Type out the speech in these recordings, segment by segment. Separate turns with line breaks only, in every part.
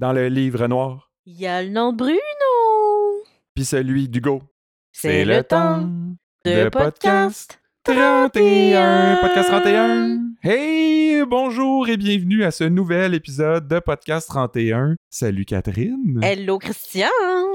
Dans le livre noir,
Il y a le nom de Bruno.
puis celui d'Hugo.
C'est le temps de podcast
31, podcast 31. Hey, bonjour et bienvenue à ce nouvel épisode de podcast 31. Salut Catherine.
Hello Christian.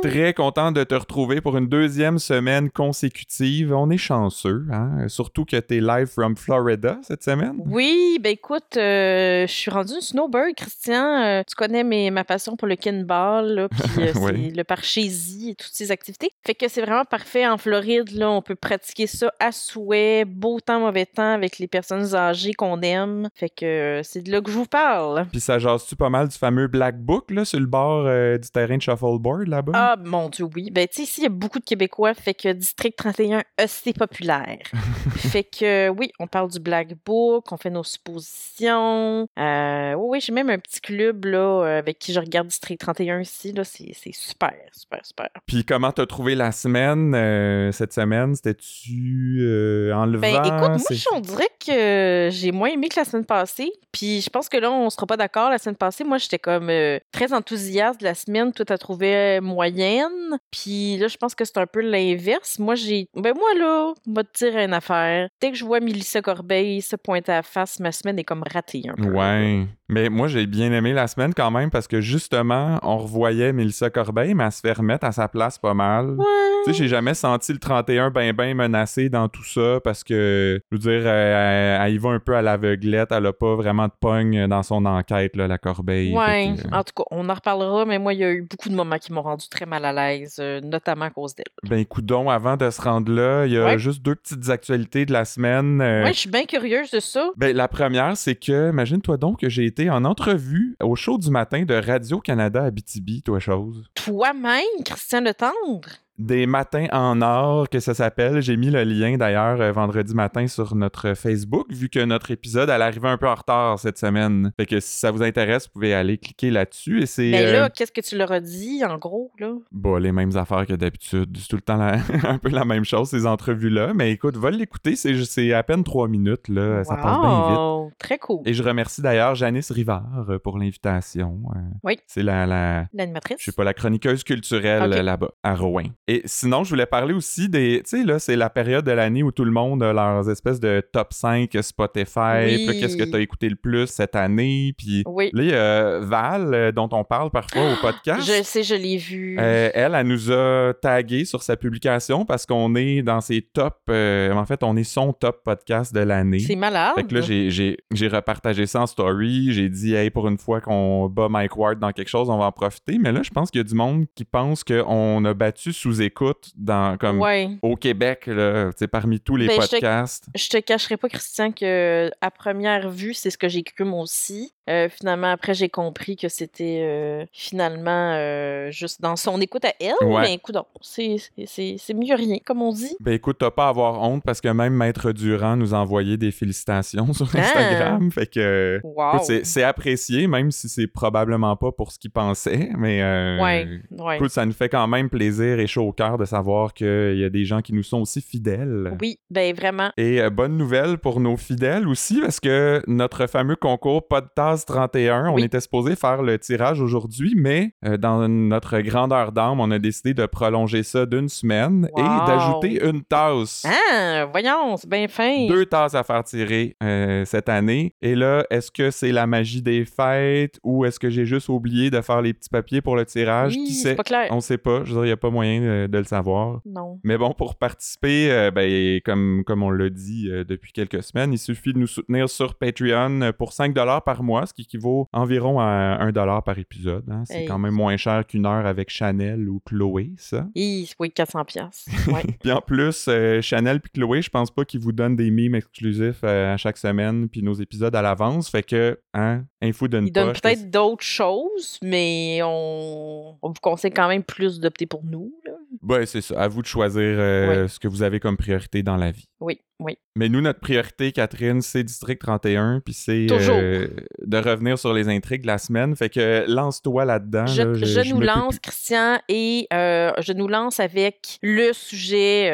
Très content de te retrouver pour une deuxième semaine consécutive. On est chanceux, hein? Surtout que t'es live from Florida cette semaine.
Oui, ben écoute, euh, je suis rendue une snowbird, Christian. Euh, tu connais mes, ma passion pour le kinball, puis euh,
Oui.
le parchésie et toutes ces activités. Fait que c'est vraiment parfait en Floride. Là, on peut pratiquer ça à souhait, beau temps, mauvais temps, avec les personnes âgées qu'on aime. Fait que euh, c'est de là que je vous parle.
Puis ça jase-tu pas mal du fameux Black Book, là, sur le bord euh, du terrain de shuffleboard, là-bas?
Ah, mon Dieu, oui. Ben, tu sais, ici, il y a beaucoup de Québécois, fait que District 31, assez populaire. fait que, oui, on parle du Black Book, on fait nos suppositions. Euh, oui, oui, j'ai même un petit club, là, euh, avec qui je regarde District 31 ici, là. C'est super, super, super.
Puis comment t'as trouvé la semaine, euh, cette semaine? C'était-tu euh, enlevant?
Ben, écoute, moi, on dirait que j'ai moins aimé que la semaine passée. Puis je pense que là, on sera pas d'accord. La semaine passée, moi, j'étais comme euh, très enthousiaste de la semaine. Toi, t'as trouvé moyenne. Puis là, je pense que c'est un peu l'inverse. Moi, j'ai. Ben, moi, là, on va te dire une affaire. Dès que je vois Mélissa Corbeil se pointer à la face, ma semaine est comme ratée un peu.
Ouais. Mais moi, j'ai bien aimé la semaine quand même parce que justement, on revoyait Mélissa Corbeil, mais elle se fait remettre à sa place pas mal.
Ouais.
Tu sais, j'ai jamais senti le 31 ben ben menacé dans tout ça parce que, je veux dire, elle, elle y va un peu à l'aveuglette. Elle a pas vraiment de pogne dans son enquête, là, la Corbeil.
Ouais,
Fait euh,
en tout cas, on en reparlera, mais moi, il y a eu beaucoup de moments qui m'ont rendu très mal à l'aise, euh, notamment à cause d'elle.
Ben, coudon, avant de se rendre là, il y a
Ouais.
juste deux petites actualités de la semaine. euh,
Ouais, je suis bien curieuse de ça.
Ben, la première, c'est que, imagine-toi donc que j'ai en entrevue au show du matin de Radio-Canada Abitibi, toi chose.
Toi-même, Christian Le Tendre.
Des matins en or, que ça s'appelle. J'ai mis le lien d'ailleurs euh, vendredi matin sur notre Facebook, vu que notre épisode, elle arrivait un peu en retard cette semaine. Fait que si ça vous intéresse, vous pouvez aller cliquer là-dessus. Et c'est. Euh,
là, qu'est-ce que tu leur as dit, en gros, là?
Bah, les mêmes affaires que d'habitude. C'est tout le temps la- un peu la même chose, ces entrevues-là. Mais écoute, va l'écouter, c'est c'est à peine trois minutes, là. Ça passe bien vite.
Wow, Très cool.
Et je remercie d'ailleurs Janice Rivard euh, pour l'invitation. Euh,
Oui.
C'est la, la,
L'animatrice.
je sais pas, la chroniqueuse culturelle euh, là-bas, à Rouen. Et sinon, je voulais parler aussi des. Tu sais, là, c'est la période de l'année où tout le monde a leurs espèces de top 5 Spotify.
Oui.
Qu'est-ce que tu as écouté le plus cette année? Puis
Oui.
là, il y a Val, euh, dont on parle parfois au podcast.
Je sais, je l'ai vu.
Euh, elle, elle nous a tagué sur sa publication parce qu'on est dans ses top. euh, en fait, on est son top podcast de l'année.
C'est malade.
Fait que là, j'ai- j'ai j'ai repartagé ça en story. J'ai dit, hey, pour une fois qu'on bat Mike Ward dans quelque chose, on va en profiter. Mais là, je pense qu'il y a du monde qui pense qu'on a battu sous écoute dans, comme,
Ouais.
au Québec, là, parmi tous les
Ben, je te-
podcasts.
Je te cacherai pas, Christian, que à première vue, c'est ce que j'ai cru moi aussi. Euh, finalement, après, j'ai compris que c'était euh, finalement euh, juste dans son écoute à elle.
Ouais.
Mais écoute, c'est mieux rien, comme on dit.
Ben écoute, t'as pas à avoir honte parce que même Maître Durand nous a envoyé des félicitations sur
Ah!
Instagram. Fait que.
Wow.
c'est- apprécié, même si c'est probablement pas pour ce qu'il pensait. Mais. euh,
Ouais, ouais.
Écoute, ça nous fait quand même plaisir et chaud au cœur de savoir qu'il y a des gens qui nous sont aussi fidèles.
Oui, ben vraiment.
Et bonne nouvelle pour nos fidèles aussi, parce que notre fameux concours Podtasse 31, on
Oui.
était supposé faire le tirage aujourd'hui, mais euh, dans notre grandeur d'âme, on a décidé de prolonger ça d'une semaine
Wow.
et d'ajouter une tasse.
Ah, voyons, c'est bien fin.
Deux tasses à faire tirer euh, cette année. Et là, est-ce que c'est la magie des fêtes ou est-ce que j'ai juste oublié de faire les petits papiers pour le tirage?
Oui,
Qui sait?
pas clair.
On sait pas. Je veux dire, il n'y a pas moyen de- de le savoir.
Non.
Mais bon, pour participer, euh, ben, comme, comme on l'a dit depuis quelques semaines, il suffit de nous soutenir sur Patreon pour 5 par mois, ce qui équivaut environ à 1 par épisode. hein. C'est
Hey.
quand même moins cher qu'une heure avec Chanel ou Chloé, ça.
Oui, 400 pièces. Ouais.
Puis en plus, euh, Chanel puis Chloé, je pense pas qu'ils vous donnent des mimes exclusifs euh, à chaque semaine puis nos épisodes à l'avance. Fait que, hein, info d'une
Ils donnent peut-être d'autres choses, mais on, on vous conseille quand même plus d'opter pour nous. là.
Ben, c'est ça. À vous de choisir euh,
Oui.
ce que vous avez comme priorité dans la vie.
Oui, oui.
Mais nous, notre priorité, Catherine, c'est District 31, puis c'est euh, de revenir sur les intrigues de la semaine. Fait que lance-toi là-dedans.
Je,
là.
je
je
nous lance, Christian, et euh, je nous lance avec le sujet,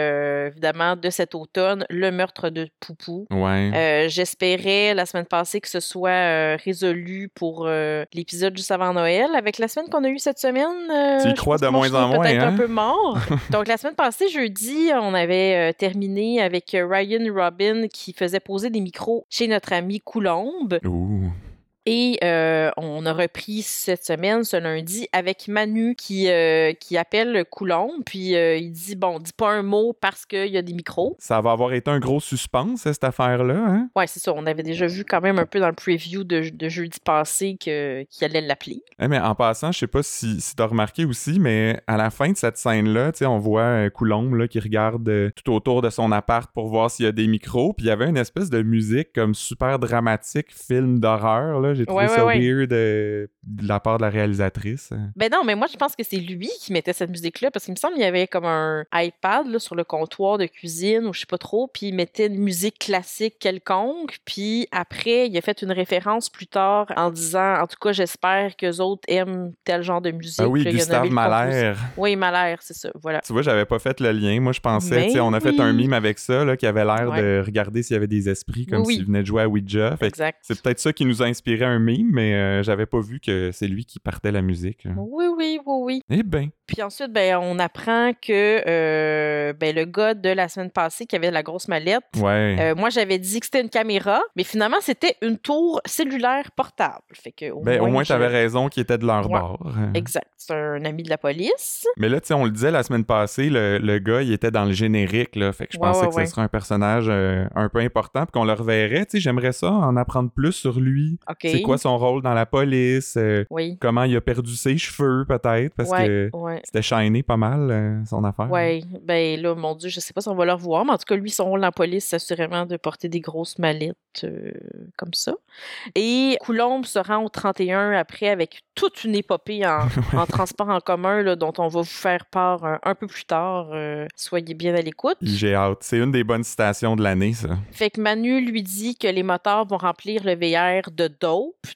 évidemment, de cet automne, le meurtre de Poupou.
Ouais.
J'espérais la semaine passée que ce soit résolu pour l'épisode juste avant Noël. Avec la semaine qu'on a eue cette semaine,
Tu y crois de moins en moins,
peut-être
hein?
un peu mort. Donc la semaine passée, jeudi, on avait euh, terminé avec euh, Ryan Robin qui faisait poser des micros chez notre ami Coulombe. Et euh, on a repris cette semaine, ce lundi, avec Manu qui, euh, qui appelle Coulombe. Puis euh, il dit Bon, dis pas un mot parce qu'il y a des micros.
Ça va avoir été un gros suspense, cette affaire-là. Hein?
Ouais, c'est ça. On avait déjà vu quand même un peu dans le preview de, de jeudi passé qu'il allait l'appeler.
Eh, mais en passant, je sais pas si, si t'as remarqué aussi, mais à la fin de cette scène-là, tu on voit Coulombe là, qui regarde tout autour de son appart pour voir s'il y a des micros. Puis il y avait une espèce de musique comme super dramatique, film d'horreur. là. J'ai trouvé
Ouais,
ça
ouais.
weird euh, de la part de la réalisatrice.
Ben non, mais moi, je pense que c'est lui qui mettait cette musique-là parce qu'il me semble qu'il y avait comme un iPad là, sur le comptoir de cuisine ou je sais pas trop, puis il mettait une musique classique quelconque, puis après, il a fait une référence plus tard en disant, en tout cas, j'espère que autres aiment tel genre de musique.
Ah oui,
là,
Gustave. Mahler.
Oui, Mahler, c'est ça, voilà.
Tu vois, j'avais pas fait le lien. Moi, je pensais, tu sais, on a fait un mime avec ça, là, qui avait l'air
Ouais.
de regarder s'il y avait des esprits, comme
Oui, oui.
s'il venait de jouer à Ouija. Fait
Exact.
c'est peut-être ça qui nous a inspiré un mime, mais euh, j'avais pas vu que c'est lui qui partait la musique.
Oui, oui, oui, oui.
Eh ben,
Puis ensuite, ben, on apprend que euh, ben, le gars de la semaine passée qui avait la grosse mallette,
ouais.
euh, moi j'avais dit que c'était une caméra, mais finalement c'était une tour cellulaire portable. Fait que au
ben, au moins, t'avais raison qu'il était de leur
Ouais.
bord.
Exact. C'est un ami de la police.
Mais là, tu sais, on le disait la semaine passée, le, le gars, il était dans le générique, là. Fait que je
Ouais,
pensais que ce serait un personnage euh, un peu important, puis qu'on le reverrait. Tu sais, j'aimerais ça, en apprendre plus sur lui.
OK.
C'est quoi son rôle dans la police? euh,
Oui.
comment il a perdu ses cheveux, peut-être, parce
ouais,
que
ouais.
c'était shiné pas mal, euh, son affaire.
Ouais, ben là, mon Dieu, je sais pas si on va le revoir, mais en tout cas, lui, son rôle dans la police, c'est assurément de porter des grosses mallettes euh, comme ça. Et Coulombe se rend au 31 après avec toute une épopée en, en transport en commun là, dont on va vous faire part un, un peu plus tard. soyez bien à l'écoute.
J'ai hâte. C'est une des bonnes citations de l'année, ça.
Fait que Manu lui dit que les moteurs vont remplir le VR de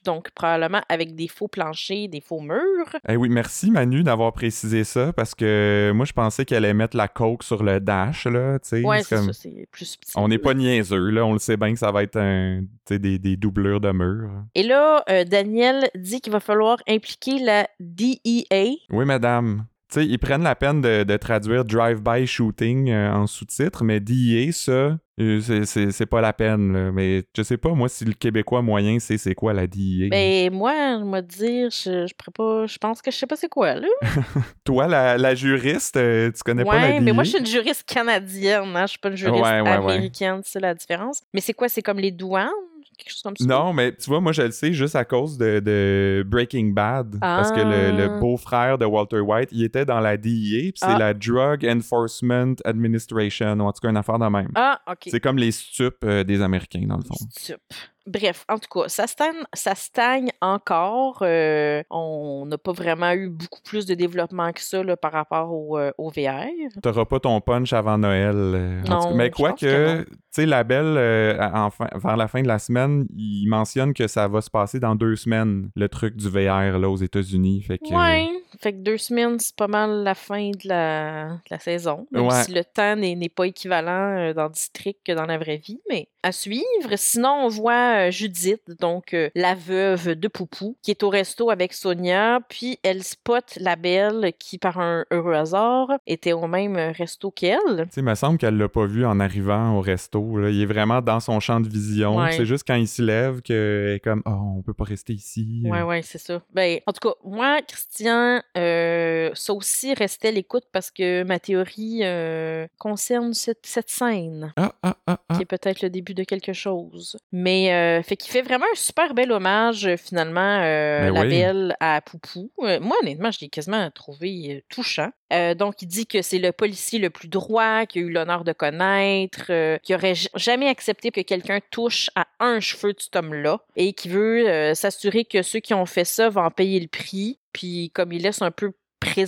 donc probablement avec des faux planchers, des faux murs.
Eh oui, merci Manu d'avoir précisé ça, parce que moi, je pensais qu'elle allait mettre la coke sur le dash, là, tu sais.
Ouais,
c'est comme-
ça, c'est plus subtil.
On n'est pas niaiseux, là. On le sait bien que ça va être un, des, des doublures de murs.
Et là, euh, Daniel dit qu'il va falloir impliquer la DEA.
Oui, madame. Sais, ils prennent la peine de, de traduire drive-by shooting euh, en sous-titre, mais DIA, ça, euh, c'est- pas la peine. là. Mais je sais pas, moi, si le Québécois moyen sait c'est quoi la DIA.
Ben, moi, dire, je, je pourrais pas, je pense que je sais pas c'est quoi, là.
Toi, la, la juriste, euh, tu connais pas la
Ouais,
DIA?
mais moi, je suis une juriste canadienne, hein, je suis pas une juriste
Ouais, ouais, ouais.
américaine, c'est la différence. Mais c'est quoi, c'est comme les douanes? Quelque chose comme ça?
Non, mais tu vois, moi, je le sais juste à cause de, de Breaking Bad. Parce que le, le
Ah.
beau-frère de Walter White, il était dans la DEA, puis c'est
Ah.
la Drug Enforcement Administration, ou en tout cas une affaire de même.
Ah, OK.
C'est comme les stupes euh, des Américains, dans le fond.
Stup. Bref, en tout cas, ça stagne, ça stagne encore. euh, on n'a pas vraiment eu beaucoup plus de développement que ça là, par rapport au, euh, au VR.
T'auras pas ton punch avant Noël. euh, en tout cas. Mais quoi que, tu sais, la belle, euh, à- en fin- vers la fin de la semaine, il mentionne que ça va se passer dans deux semaines, le truc du VR là, aux États-Unis. Fait que,
Ouais, fait que deux semaines, c'est pas mal la fin de la, de la saison. Même
Ouais.
si le temps n'est pas équivalent dans le district que dans la vraie vie, mais à suivre. Sinon, on voit euh, Judith, donc euh, la veuve de Poupou, qui est au resto avec Sonia, puis elle spot la belle qui, par un heureux hasard, était au même resto qu'elle.
Tu sais, il me semble qu'elle l'a pas vu en arrivant au resto. là. Il est vraiment dans son champ de vision.
Ouais.
C'est juste quand il se lève qu'elle est comme, oh, on peut pas rester ici.
Ouais, ouais, c'est ça. Ben, en tout cas, moi, Christian, euh, ça aussi restait l'écoute parce que ma théorie euh, concerne cette, cette scène.
Ah, ah, ah, ah.
qui est peut-être le début de quelque chose. Mais euh, fait qu'il fait vraiment un super bel hommage euh, finalement euh,
Ben
la
oui.
belle à Poupou. Euh, moi honnêtement, je l'ai quasiment trouvé euh, touchant. Euh, donc il dit que c'est le policier le plus droit qu'il a eu l'honneur de connaître, euh, qui aurait jamais accepté que quelqu'un touche à un cheveu de cet homme-là et qui veut euh, s'assurer que ceux qui ont fait ça vont en payer le prix. Puis comme il laisse un peu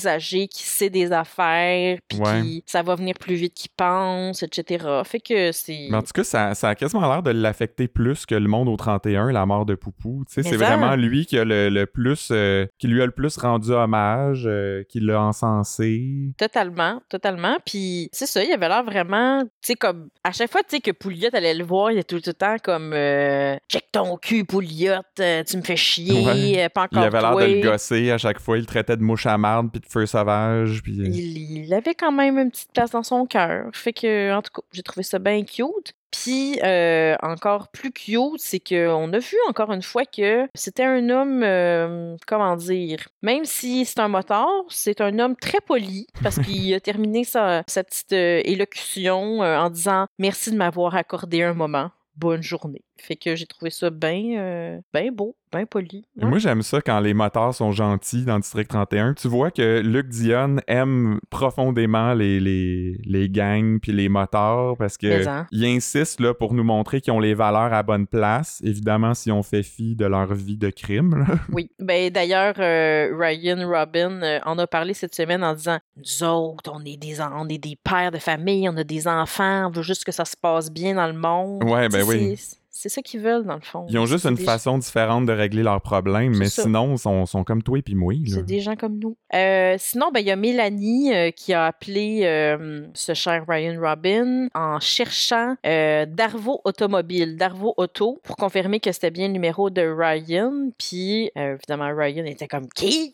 âgé, qui sait des affaires, puis
Ouais.
qui- ça va venir plus vite qu'il pense, etc. Fait que c'est...
Mais en tout cas, ça, ça a quasiment l'air de l'affecter plus que le monde au 31, la mort de Poupou. C'est
ça.
vraiment lui qui a le, le plus, euh, qui lui a le plus rendu hommage, euh, qui l'a encensé.
Totalement, totalement. Puis c'est ça, il avait l'air vraiment, tu sais, comme à chaque fois, tu sais, que Pouliot allait le voir, il était tout le temps comme euh, check ton cul, Pouliot, tu me fais chier,
Ouais.
pas
Il
encore
avait l'air de le gosser à chaque fois. Il le traitait de mouche à marde puis de feu sauvage. Puis... euh,
Il, il avait quand même une petite place dans son cœur. Fait que, en tout cas, j'ai trouvé ça bien cute. Puis, euh, encore plus cute, c'est qu'on a vu encore une fois que c'était un homme, euh, comment dire, même si c'est un motard, c'est un homme très poli parce qu'il a terminé sa, sa petite euh, élocution en disant merci de m'avoir accordé un moment. Bonne journée. Fait que j'ai trouvé ça bien euh, ben beau, bien poli.
Moi, j'aime ça quand les motards sont gentils dans District 31. Tu vois que Luc Dion aime profondément les, les, les gangs puis les motards parce que
hein?
il insiste là, pour nous montrer qu'ils ont les valeurs à bonne place. Évidemment, si on fait fi de leur vie de crime. là.
Oui. Ben, d'ailleurs, euh, Ryan Robin euh, en a parlé cette semaine en disant Nous autres, on est, des, on est des pères de famille, on a des enfants, on veut juste que ça se passe bien dans le monde.
Ouais, ben oui.
C'est- ça qu'ils veulent, dans le fond.
Ils ont juste une
des-
façon différente de régler leurs problèmes, mais
ça.
sinon, ils sont, sont comme toi et puis moi.
C'est des gens comme nous. Euh, sinon, ben, il y a Mélanie euh, qui a appelé euh, ce cher Ryan Robin en cherchant Darvo Automobile, Darvo Auto, pour confirmer que c'était bien le numéro de Ryan. Puis, évidemment, Ryan était comme qui?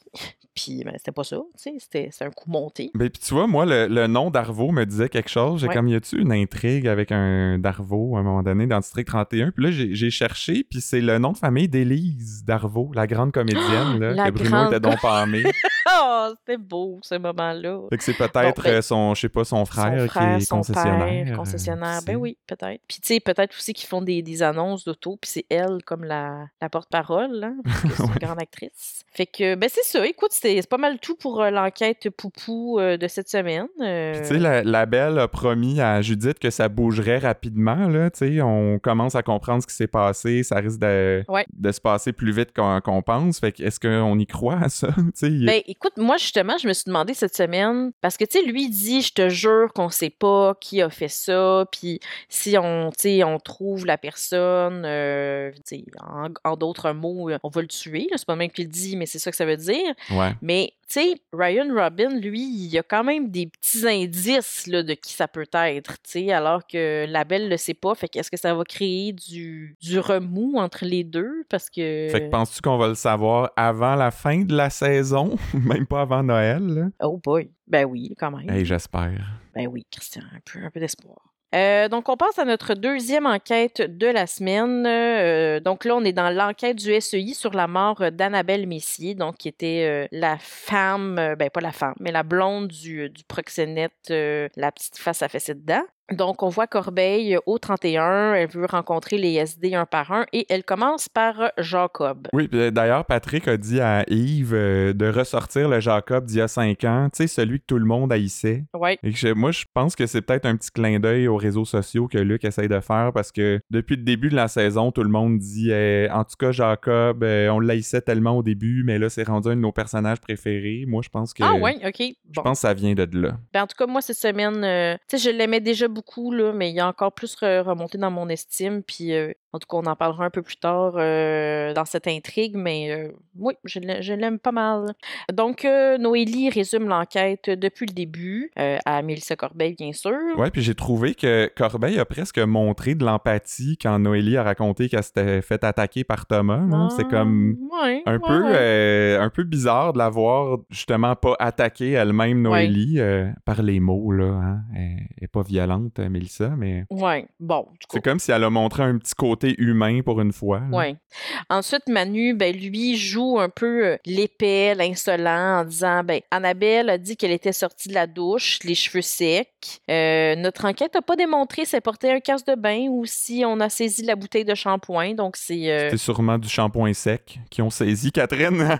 Puis, ben, c'était pas ça, tu sais, c'était un coup monté.
Ben, puis tu vois, moi, le, le nom d'Arvo me disait quelque chose. J'ai
Ouais.
comme, y a-tu une intrigue avec un Darvo à un moment donné dans District 31? Puis là, j'ai cherché, puis c'est le nom de famille d'Élise Darvo, la grande comédienne, là,
La
que Bruno
grande
était donc pas.
Oh, c'était beau, ce moment-là.
fait que c'est peut-être
Bon, ben,
euh, son, je sais pas, son frère,
son frère,
qui est
son
concessionnaire.
père,
euh,
concessionnaire. Ben oui, peut-être. Puis tu sais, peut-être aussi qu'ils font des, des annonces d'auto, puis c'est elle comme la, la porte-parole, hein, parce que c'est une grande actrice. Fait que, ben c'est ça. Écoute, c'est pas mal tout pour euh, l'enquête Poupou euh, de cette semaine. Euh,
Puis tu sais, la, la belle a promis à Judith que ça bougerait rapidement, là, tu sais, on commence à comprendre ce qui s'est passé, ça risque de,
Ouais.
de se passer plus vite qu'on pense, fait que est-ce qu'on y croit à ça, tu sais? il-
Ben, écoute, moi, justement, je me suis demandé cette semaine, parce que, tu sais, lui, dit, je te jure qu'on sait pas qui a fait ça, puis si on, tu sais, on trouve la personne, euh, tu sais, en, en d'autres mots, euh, on va le tuer, c'est pas même qu'il le dit, mais c'est ça que ça veut dire.
Ouais.
Mais, tu sais, Ryan Robin, lui, il y a quand même des petits indices, là, de qui ça peut être, tu sais, alors que la belle le sait pas, fait qu'est-ce que ça va créer du, du remous entre les deux, parce que...
Fait que penses-tu qu'on va le savoir avant la fin de la saison? Même pas avant Noël, là?
Oh boy, ben oui, quand même.
Hey, j'espère.
Ben oui, Christian, un peu, un peu d'espoir. Euh, donc, on passe à notre deuxième enquête de la semaine. Euh, donc là, on est dans l'enquête du SEI sur la mort euh, d'Annabelle Messier, donc qui était euh, la femme, ben pas la femme, mais la blonde du, du proxénète, la petite face à fessée dedans. Donc, on voit Corbeil au 31, elle veut rencontrer les SD un par un et elle commence par Jacob.
Oui, puis d'ailleurs, Patrick a dit à Yves euh, de ressortir le Jacob d'il y a cinq ans, tu sais, celui que tout le monde haïssait.
Ouais,
Et que moi, je pense que c'est peut-être un petit clin d'œil aux réseaux sociaux que Luc essaye de faire parce que depuis le début de la saison, tout le monde dit eh, en tout cas, Jacob, euh, on le haïssait tellement au début, mais là, c'est rendu un de nos personnages préférés. Moi, je pense que.
Ah ouais, ok.
Je pense que ça vient de là.
Ben, en tout cas, moi, cette semaine, euh, tu sais, je l'aimais déjà beaucoup, là, mais il a encore plus re- remonté dans mon estime. Puis, euh, en tout cas, on en parlera un peu plus tard euh, dans cette intrigue, mais euh, oui, je l'ai- je l'aime pas mal. Donc, euh, Noélie résume l'enquête depuis le début, à Mélissa Corbeil, bien sûr.
Ouais, puis j'ai trouvé que Corbeil a presque montré de l'empathie quand Noélie a raconté qu'elle s'était fait attaquer par Thomas. là. C'est comme
Ah, ouais,
un
ouais,
peu,
ouais.
un peu bizarre de la voir justement pas attaquer elle-même Noélie par les mots. Là, hein. Elle est pas violente, Mélissa, mais
Ouais, bon,
c'est comme si elle a montré un petit côté humain pour une fois.
Ouais. Ensuite, Manu, ben, lui, joue un peu euh, l'épais, l'insolent, en disant, ben, Annabelle a dit qu'elle était sortie de la douche, les cheveux secs. Euh, notre enquête n'a pas démontré si elle portait un casque de bain ou si on a saisi la bouteille de shampoing, donc c'est... euh,
C'était sûrement du shampoing sec qui ont saisi Catherine.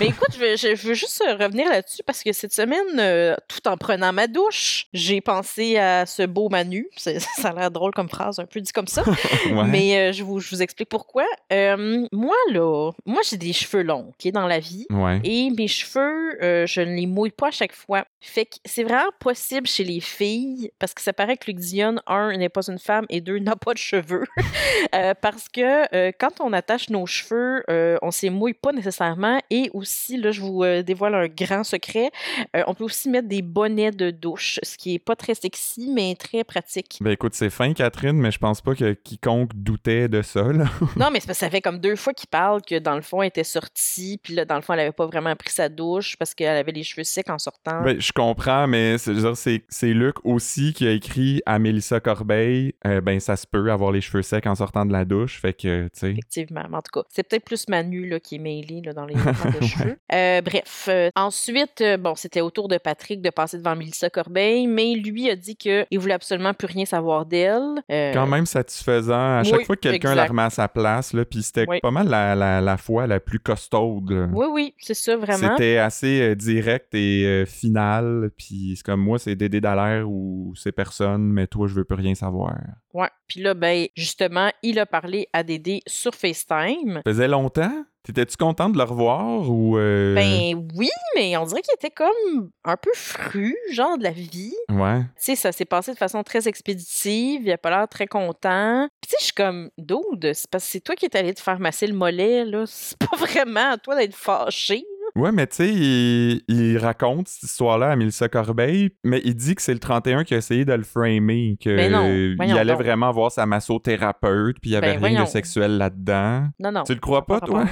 Mais écoute, je veux, je- je veux juste euh, revenir là-dessus parce que cette semaine, euh, tout en prenant ma douche, j'ai pensé à ce beau Manu. Ça a l'air drôle comme phrase, un peu dit comme ça.
Ouais.
Mais euh, je, vous, je vous explique pourquoi. Euh, moi, là, moi, j'ai des cheveux longs, OK, dans la vie.
Ouais.
Et mes cheveux, euh, je ne les mouille pas à chaque fois. Fait que c'est vraiment possible chez les filles, parce que ça paraît que Luc Dion, un, n'est pas une femme, et deux, n'a pas de cheveux. Parce que quand on attache nos cheveux, on ne les mouille pas nécessairement. Et aussi, là, je vous dévoile un grand secret, on peut aussi mettre des bonnets de douche, ce qui est pas très sexy, mais très pratique.
Ben écoute, c'est fin, Catherine, mais je pense pas que quiconque doutait de ça, là.
Non, mais c'est parce que ça fait comme deux fois qu'il parle que dans le fond, elle était sortie, puis là, dans le fond, elle avait pas vraiment pris sa douche parce qu'elle avait les cheveux secs en sortant.
Ben, je comprends, mais c'est, Luc aussi qui a écrit à Mélissa Corbeil, euh, ben ça se peut avoir les cheveux secs en sortant de la douche, fait que, tu sais.
Effectivement. Mais en tout cas, c'est peut-être plus Manu là, qui est mêlé là, dans les de cheveux. Euh, bref. euh, ensuite, euh, bon, c'était au tour de Patrick de passer devant Mélissa Corbeil, mais lui a dit qu'il voulait absolument plus rien savoir d'elle.
Quand même satisfaisant. À chaque
oui,
fois que quelqu'un la remet à sa place, là, puis c'était
Oui.
pas mal la, la, la fois la plus costaude. là.
Oui, oui, c'est ça, vraiment.
C'était assez euh, direct et euh, final, puis c'est comme moi, c'est Dédé Dallaire ou c'est personne, mais toi, je veux plus rien savoir.
Ouais. Puis là, ben, justement, il a parlé à Dédé sur FaceTime.
Ça faisait longtemps? T'étais-tu contente de le revoir ou... euh,
Ben oui, mais on dirait qu'il était comme un peu fru, genre de la vie.
Ouais.
Tu sais, ça s'est passé de façon très expéditive, il a pas l'air très content. Puis tu sais, je suis comme, dude, c'est parce que c'est toi qui es allé te faire masser le mollet, là. C'est pas vraiment à toi d'être fâché.
Ouais, mais tu sais, il, il raconte cette histoire-là à Mélissa Corbeil, mais il dit que c'est le 31 qui a essayé de le framer, que
Mais non,
il
voyons
allait
donc.
vraiment voir sa massothérapeute, puis il y avait
Ben,
rien
voyons.
de sexuel là-dedans.
Non, non.
Tu le crois pas,
Pas
toi?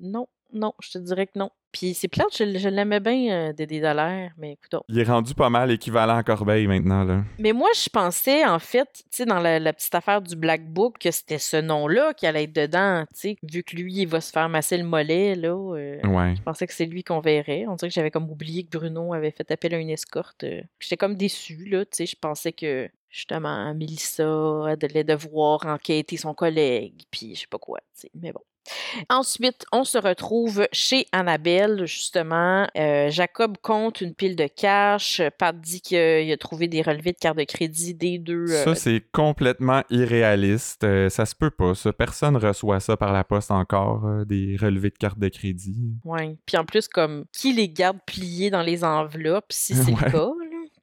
Non, non, je te dirais que non. Puis c'est plate, je, je l'aimais bien, euh, Dédé Dallaire, mais écoute.
Il est rendu pas mal équivalent à Corbeil maintenant, là.
Mais moi, je pensais, en fait, tu sais, dans la, la petite affaire du Black Book, que c'était ce nom-là qui allait être dedans, tu sais. Vu que lui, il va se faire masser le mollet, là. euh,
Ouais.
Je pensais que c'est lui qu'on verrait. On dirait que j'avais comme oublié que Bruno avait fait appel à une escorte. euh. J'étais comme déçue, là. Tu sais, je pensais que, justement, Mélissa allait devoir enquêter son collègue, puis je sais pas quoi, tu sais. Mais bon. Ensuite, on se retrouve chez Annabelle, justement. Euh, Jacob compte une pile de cash. Pat dit qu'il a trouvé des relevés de carte de crédit des deux. euh,
Ça, c'est complètement irréaliste. Euh, ça se peut pas, ça. Personne reçoit ça par la poste encore, euh, des relevés de carte de crédit.
ouais. Puis en plus, comme, qui les garde pliés dans les enveloppes, si c'est
Ouais.
le cas?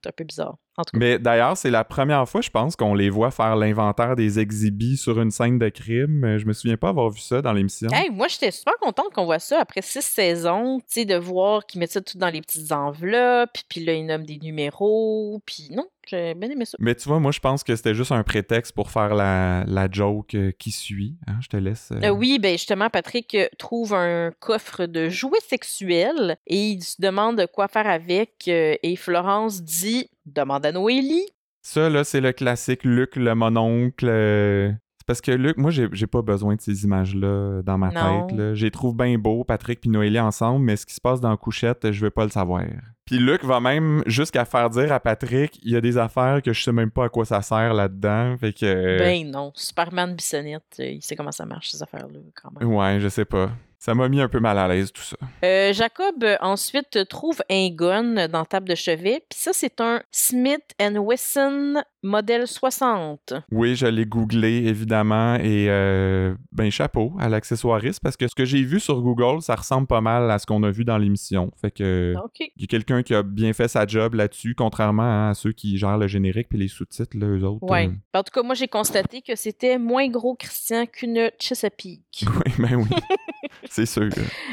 C'est un peu bizarre. En tout cas.
Mais d'ailleurs, c'est la première fois, je pense, qu'on les voit faire l'inventaire des exhibits sur une scène de crime. Euh, Je me souviens pas avoir vu ça dans l'émission.
Hey, moi, j'étais super contente qu'on voit ça après six saisons, tu sais, de voir qu'ils mettent ça tout dans les petites enveloppes, puis là, ils nomment des numéros, puis non, j'ai bien aimé ça.
Mais tu vois, moi, je pense que c'était juste un prétexte pour faire la, la joke euh, qui suit. Hein, je te laisse. euh,
Euh, oui, ben justement, Patrick trouve un coffre de jouets sexuels et il se demande quoi faire avec, et Florence dit « Demande à Noélie
Ça, là, c'est le classique Luc, le mononcle. euh, C'est parce que Luc, moi, j'ai j'ai pas besoin de ces images-là dans ma
Non.
tête. Les trouve bien beaux, Patrick puis Noélie ensemble, mais ce qui se passe dans la couchette, je veux pas le savoir. Puis Luc va même jusqu'à faire dire à Patrick, il y a des affaires que je sais même pas à quoi ça sert là-dedans. Fait que.
Ben non, Superman Bissonnette, euh, il sait comment ça marche, ces affaires-là, quand même.
Ouais, je sais pas. Ça m'a mis un peu mal à l'aise, tout ça.
Euh, Jacob, euh, ensuite, trouve un gun dans la table de chevet. Puis ça, c'est un Smith Wesson modèle 60.
Oui, je l'ai googlé, évidemment, et euh, ben chapeau à l'accessoiriste, parce que ce que j'ai vu sur Google, ça ressemble pas mal à ce qu'on a vu dans l'émission. Fait que
OK.
il y a quelqu'un qui a bien fait sa job là-dessus, contrairement à ceux qui gèrent le générique puis les sous-titres, là, eux autres.
Ouais.
euh,
En tout cas, moi, j'ai constaté que c'était moins gros Christian qu'une Chesapeake.
Oui, ben oui. C'est sûr.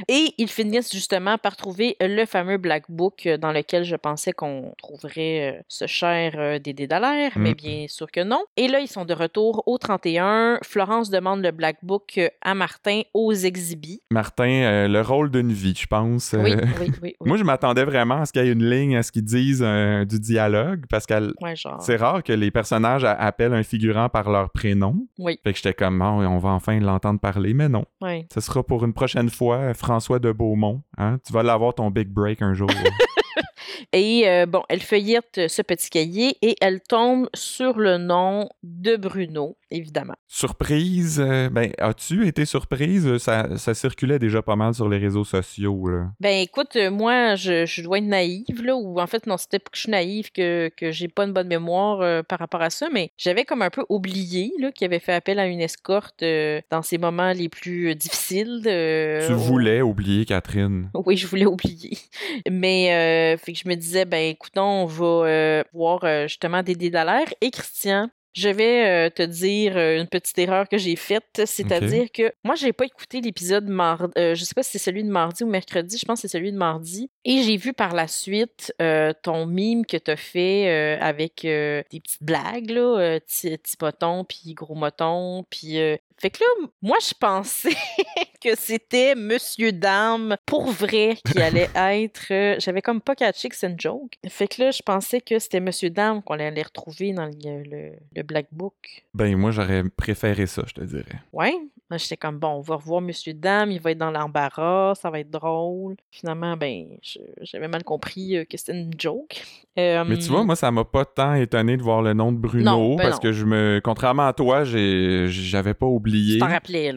Et ils finissent justement par trouver le fameux Black Book euh, dans lequel je pensais qu'on trouverait euh, ce cher euh, Dédé Dallaire, mais
Mm.
bien sûr que non. Et là, ils sont de retour au 31. Florence demande le Black Book à Martin aux exhibits.
Martin, euh, le rôle d'une vie, je pense.
Oui, oui, oui. oui.
Moi, je m'attendais vraiment à ce qu'il y ait une ligne, à ce qu'ils disent euh, du dialogue, parce que
Ouais,
c'est rare que les personnages appellent un figurant par leur prénom.
Oui,
Fait que j'étais comme, Ah, on va enfin l'entendre parler, mais non.
ouais.
Ce sera pour une prochaine fois, François de Beaumont. Hein? Tu vas l'avoir ton big break un jour.
Et euh, bon, elle feuillette ce petit cahier et elle tombe sur le nom de Bruno, évidemment.
Surprise, euh, ben, as-tu été surprise? Ça, ça, circulait déjà pas mal sur les réseaux sociaux. Là.
Ben écoute, euh, moi, je, je, dois être naïve, là, ou en fait, non, c'était pas que je suis naïve, que, que j'ai pas une bonne mémoire euh, par rapport à ça, mais j'avais comme un peu oublié là, qu'il avait fait appel à une escorte dans ces moments les plus difficiles.
tu voulais oublier, Catherine.
Oui, je voulais oublier. Mais fait que je me disais, ben écoutons, on va voir justement Dédé Dallaire et Christian je vais euh, te dire euh, une petite erreur que j'ai faite, c'est-à-dire que moi, j'ai pas écouté l'épisode mardi, euh, je sais pas si c'est celui de mardi ou mercredi, je pense que c'est celui de mardi, et j'ai vu par la suite ton mime que tu as fait avec des petites blagues, là, petit, poton, puis gros moton, puis fait que là, moi, je pensais que c'était Monsieur Dame pour vrai qui allait être. Euh, j'avais comme pas catché que c'est une joke. Fait que là, je pensais que c'était Monsieur Dame qu'on allait retrouver dans le, le, Black Book.
Ben, moi, j'aurais préféré ça, je te dirais.
Ouais. J'étais comme, bon, on va revoir Monsieur Dame, il va être dans l'embarras, ça va être drôle. Finalement, ben, j'avais mal compris euh, que c'était une joke.
Mais tu vois, moi, ça m'a pas tant étonné de voir le nom de Bruno ben parce que je me. Contrairement à toi, j'avais pas oublié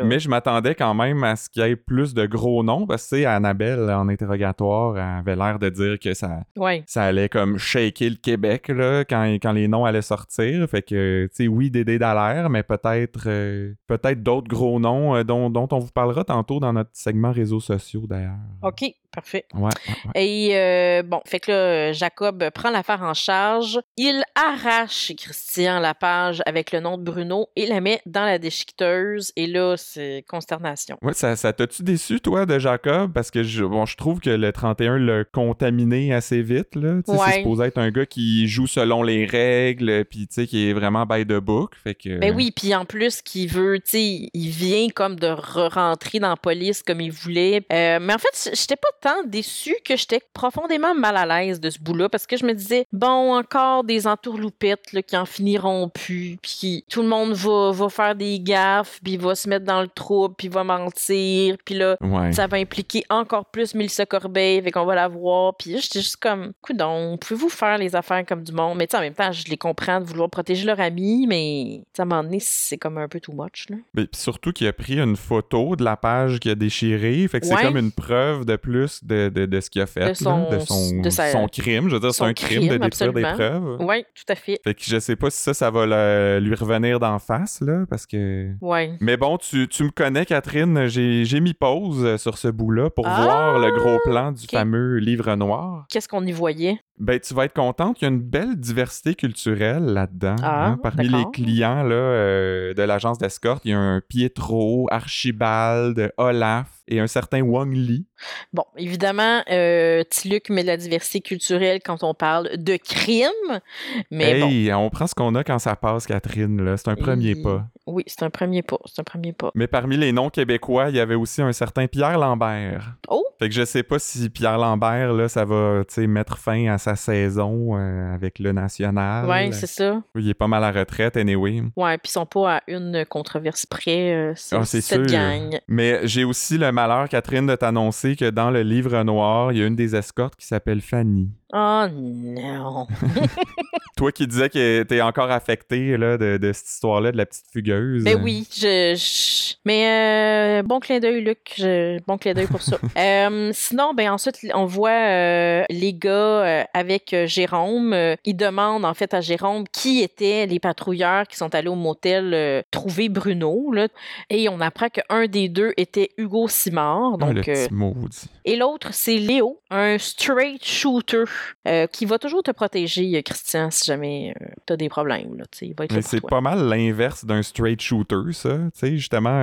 mais je m'attendais quand même à ce qu'il y ait plus de gros noms parce que, Annabelle, en interrogatoire, avait l'air de dire que ça, ça allait comme shaker le Québec là, quand, quand les noms allaient sortir. Fait que, tu sais, oui, Dédé Dallaire, mais peut-être euh, peut-être d'autres gros euh, dont, dont on vous parlera tantôt dans notre segment réseaux sociaux d'ailleurs.
OK. Parfait.
Ouais,
Et euh, bon, fait que là, Jacob prend l'affaire en charge. Il arrache Christian la page avec le nom de Bruno et la met dans la déchiqueteuse. Et là, c'est consternation.
Ouais, ça, ça t'a-tu déçu, toi, de Jacob? Parce que je, bon, je trouve que le 31 l'a contaminé assez vite. Là. C'est supposé être un gars qui joue selon les règles, puis tu sais, qui est vraiment by the book. Fait que...
Ben oui, puis en plus, qui veut, tu sais, il vient comme de rentrer dans la police comme il voulait. Euh, mais en fait, j'étais pas tant déçue que j'étais profondément mal à l'aise de ce bout-là parce que je me disais, bon, encore des entourloupettes là, qui en finiront plus, puis tout le monde va, va faire des gaffes, puis va se mettre dans le trouble, puis va mentir, puis là, ça va impliquer encore plus Mélissa Corbeil, fait qu'on va la voir, puis j'étais juste comme, coudon, pouvez-vous faire les affaires comme du monde? Mais tu en même temps, je les comprends de vouloir protéger leur ami, mais à un moment donné, c'est comme un peu too much. Là.
Mais surtout qu'il a pris une photo de la page qui a déchiré, fait que c'est comme une preuve de plus de, de, de ce qu'il a fait, de son, de son, son, crime. Je veux dire, c'est un crime, de détruire des preuves.
Oui, tout à fait.
Fait que je sais pas si ça, ça va lui revenir d'en face, là, parce que...
Ouais.
Mais bon, tu, tu me connais, Catherine, j'ai mis pause sur ce bout-là pour ah! voir le gros plan du fameux livre noir.
Qu'est-ce qu'on y voyait?
Ben, tu vas être contente. Il y a une belle diversité culturelle là-dedans. Ah, hein. Parmi les clients là, euh, de l'agence d'escorte, il y a un Pietro, Archibald, Olaf et un certain Wang Li.
Bon, évidemment, euh, Tiluc met de la diversité culturelle quand on parle de crime, mais
hey, on prend ce qu'on a quand ça passe, Catherine. Là. C'est un premier pas.
Oui, c'est un premier pas. C'est un premier pas.
Mais parmi les noms québécois, il y avait aussi un certain Pierre Lambert.
Oh!
Fait que je sais pas si Pierre Lambert, là, ça va mettre fin à sa saison euh, avec le national.
Ouais, c'est ça.
Il est pas mal à retraite, anyway.
Ouais, puis ils sont pas à une controverse près, euh, ah, c'est cette gang.
Mais j'ai aussi le malheur, Catherine, de t'annoncer que dans le livre noir, il y a une des escortes qui s'appelle Fanny.
Oh non!
Toi qui disais que t'es encore affecté là, de, de, cette histoire-là, de la petite fugueuse.
Ben oui, je. Mais euh, bon clin d'œil, Luc. Bon clin d'œil pour ça. euh, sinon, ben ensuite, on voit euh, les gars avec Jérôme. ils demandent en fait à Jérôme qui étaient les patrouilleurs qui sont allés au motel trouver Bruno. Là, et on apprend qu'un des deux était Hugo Simard. Ah, donc,
le petit
et l'autre, c'est Léo, un straight shooter euh, qui va toujours te protéger, euh, Christian, si jamais euh, tu as des problèmes. Là, il va être
Mais c'est pas mal l'inverse d'un straight shooter, ça. justement,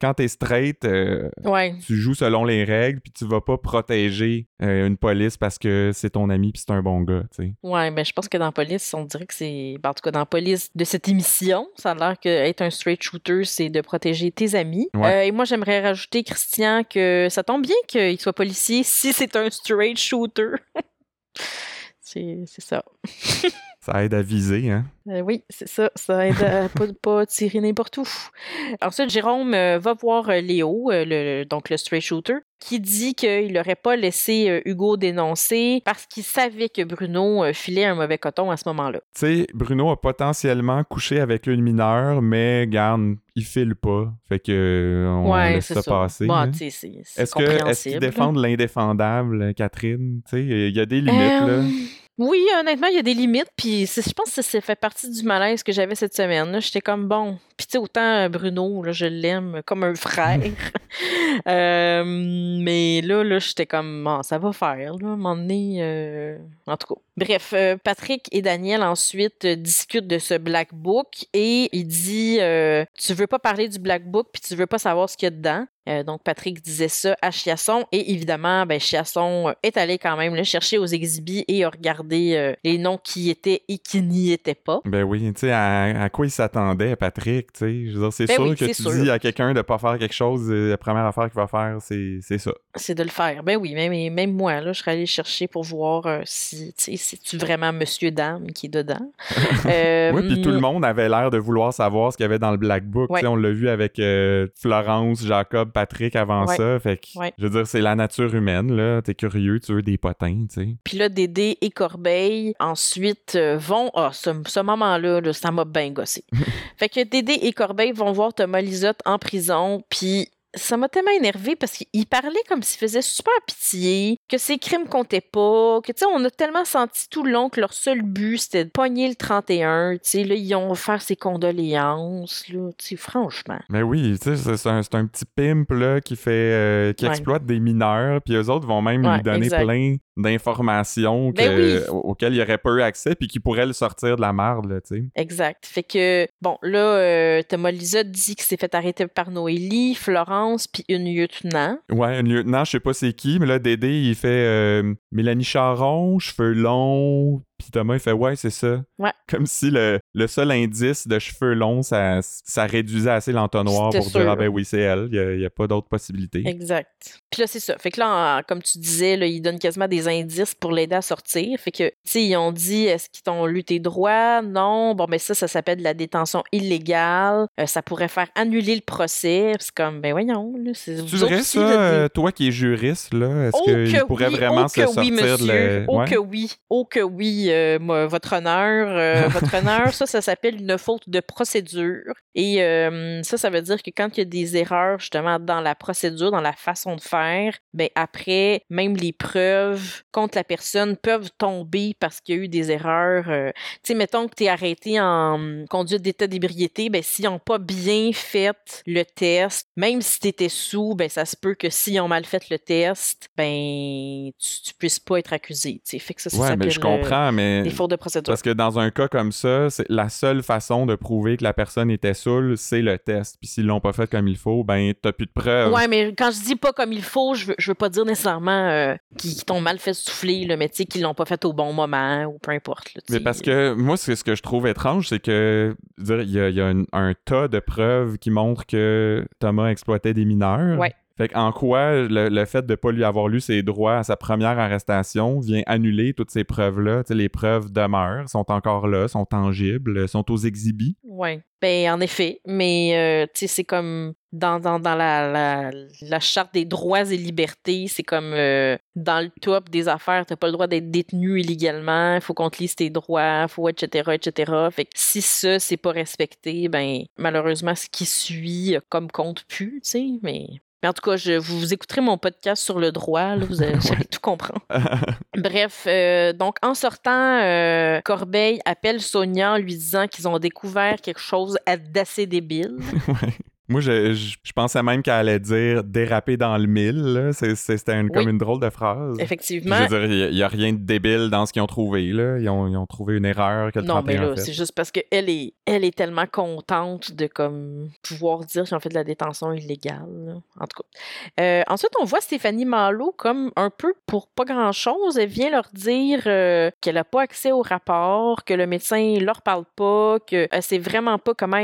quand t'es straight, tu joues selon les règles, puis tu vas pas protéger une police parce que c'est ton ami puis c'est un bon gars. sais.
Ouais, mais je pense que dans police, on dirait que c'est. Ben, en tout cas, dans la police de cette émission, ça a l'air qu'être un straight shooter, c'est de protéger tes amis. et moi, j'aimerais rajouter, Christian, que ça tombe bien qu'il soit policier si c'est un straight shooter. c'est ça.
Ça aide à viser, hein?
Euh, oui, c'est ça. Ça aide à pas, pas tirer n'importe où. Ensuite, Jérôme euh, va voir euh, Léo, euh, le, donc le stray shooter, qui dit qu'il n'aurait pas laissé Hugo dénoncer parce qu'il savait que Bruno filait un mauvais coton à ce moment-là.
Tu sais, Bruno a potentiellement couché avec une mineure, mais garde, il file pas. Fait que on
ouais,
laisse ça,
ça.
passer.
Bon,
hein.
c'est- c'est
Est-ce que est-ce qu'ils
compréhensible.
défendent l'indéfendable, Catherine? Tu sais, il y a des limites, là.
Oui, honnêtement, il y a des limites, puis je pense que ça fait partie du malaise que j'avais cette semaine. J'étais comme bon. Puis tu sais, autant euh, Bruno, je l'aime comme un frère. Euh, mais là, là, j'étais comme bon, ça va faire, là, à euh, En tout cas. Bref, euh, Patrick et Daniel ensuite euh, discutent de ce Black Book et il dit euh, Tu veux pas parler du Black Book puis tu veux pas savoir ce qu'il y a dedans. Donc Patrick disait ça à Chiasson et évidemment, ben, Chiasson est allé quand même le chercher aux exhibits et a regardé les noms qui y étaient et qui n'y étaient pas.
Ben oui, tu sais, à, à quoi il s'attendait, Patrick, tu sais? Je veux dire, c'est
Ben
sûr
oui,
que tu
sûr.
dis à quelqu'un de pas faire quelque chose, la première affaire qu'il va faire, c'est ça.
C'est de le faire. Ben oui, même, même moi, là, je serais allée chercher pour voir euh, si, c'est-tu vraiment Monsieur Dame qui est dedans? Euh,
Oui, puis tout le monde avait l'air de vouloir savoir ce qu'il y avait dans le Black Book.
Ouais.
On l'a vu avec euh, Florence, Jacob, Patrick avant
Ouais.
ça. Fait que,
Ouais.
je veux dire, c'est la nature humaine, là. T'es curieux, tu veux des potins, tu sais.
Puis là, Dédé et Corbeil, ensuite, euh, vont... Ah, ce, ce moment-là, là, ça m'a bien gossé. fait que Dédé et Corbeil vont voir Thomas Lisotte en prison, puis ça m'a tellement énervé parce qu'il parlait comme s'il faisait super pitié, que ses crimes comptaient pas, que, tu sais, on a tellement senti tout le long que leur seul but, c'était de pogner le 31, tu sais, là, ils ont offert ses condoléances, là, tu sais, franchement.
Mais oui, tu sais, c'est- un, un petit pimp, là, qui fait... euh, qui
Ouais.
exploite des mineurs, puis eux autres vont même
Ouais,
lui donner
exact.
plein d'informations
Ben oui.
auxquelles il aurait pas eu accès, puis qui pourraient le sortir de la marde, là, tu sais.
Exact. Fait que, bon, là, euh, Thomas Lisotte dit qu'il s'est fait arrêter par Noélie, Florence, puis une lieutenant.
Ouais, un lieutenant, je sais pas c'est qui, mais là, Dédé, il fait euh, Mélanie Charon, cheveux longs, puis Thomas, il fait Ouais, c'est ça.
Ouais.
Comme si le, le seul indice de cheveux longs, ça, ça réduisait assez l'entonnoir pour dire. Ah ben oui, c'est elle, il n'y a, pas d'autre possibilité.
Exact. Puis là, c'est ça. Fait que là, en- comme tu disais, là, ils donnent quasiment des indices pour l'aider à sortir. Fait que, tu sais, ils ont dit, est-ce qu'ils t'ont lu tes droits? Non. Bon, ben ça, ça s'appelle de la détention illégale. Euh, ça pourrait faire annuler le procès. C'est comme, ben voyons, là, c'est
Tu
aussi,
ça, euh, toi qui es juriste, là, est-ce
Oh
qu'il
que
pourrait
oui,
vraiment
oh
se sortir
oui, monsieur.
de le...
Oh
Ouais?
que oui, oh que oui, euh, moi, votre honneur, euh, votre honneur, ça, ça s'appelle une faute de procédure. Et euh, ça, ça veut dire que quand il y a des erreurs justement dans la procédure, dans la façon de faire, ben après, même les preuves contre la personne peuvent tomber parce qu'il y a eu des erreurs. euh, tu sais, mettons que tu es arrêté en conduite d'état d'ébriété, ben s'ils n'ont pas bien fait le test, même si tu étais sous, ben ça se peut que s'ils ont mal fait le test, ben tu, tu puisses pas être accusé. tu sais. Fait que ça, ça
Ouais, mais je
euh,
comprends, mais...
des fautes de procédure.
Parce que dans un cas comme ça, c'est la seule façon de prouver que la personne était saoule, c'est le test. Puis s'ils l'ont pas fait comme il faut, ben t'as plus de preuves.
Ouais, mais quand je dis pas comme il faut, je veux, je veux pas dire nécessairement euh, qu'ils t'ont mal fait souffler, là, mais qu'ils l'ont pas fait au bon moment ou peu importe. là,
Mais parce que moi, ce que je trouve étrange, c'est que il y a, il y a un, un tas de preuves qui montrent que Thomas exploitait des mineurs.
Ouais.
Fait en quoi le, fait de pas lui avoir lu ses droits à sa première arrestation vient annuler toutes ces preuves-là? Les preuves demeurent, sont encore là, sont tangibles, sont aux exhibits?
Ouais. Ben, en effet, mais euh, c'est comme dans, dans, dans la, la, la charte des droits et libertés, c'est comme euh, dans le top des affaires, t'as pas le droit d'être détenu illégalement, il faut qu'on te lise tes droits, faut etc., etc. Fait que si ça, c'est pas respecté, ben, malheureusement, ce qui suit comme compte plus, tu mais... Mais en tout cas, je, vous écouterez mon podcast sur le droit, là, vous allez, vous allez tout comprendre. Bref, euh, donc en sortant, euh, Corbeil appelle Sonia en lui disant qu'ils ont découvert quelque chose d'assez débile.
Ouais. Moi, je, je, je pensais même qu'elle allait dire déraper dans le mille. C'était une- comme une drôle de phrase.
Effectivement.
Je veux dire, il n'y a, rien de débile dans ce qu'ils ont trouvé. Là. Ils, ont, ils ont trouvé une erreur que le
Non, mais
31
là, c'est juste parce qu'elle est, elle est tellement contente de comme pouvoir dire qu'ils ont fait de la détention illégale. là. En tout cas. Euh, ensuite, on voit Stéphanie Malo comme un peu pour pas grand-chose. Elle vient leur dire euh, qu'elle n'a pas accès au rapport, que le médecin leur parle pas, que elle sait vraiment pas comment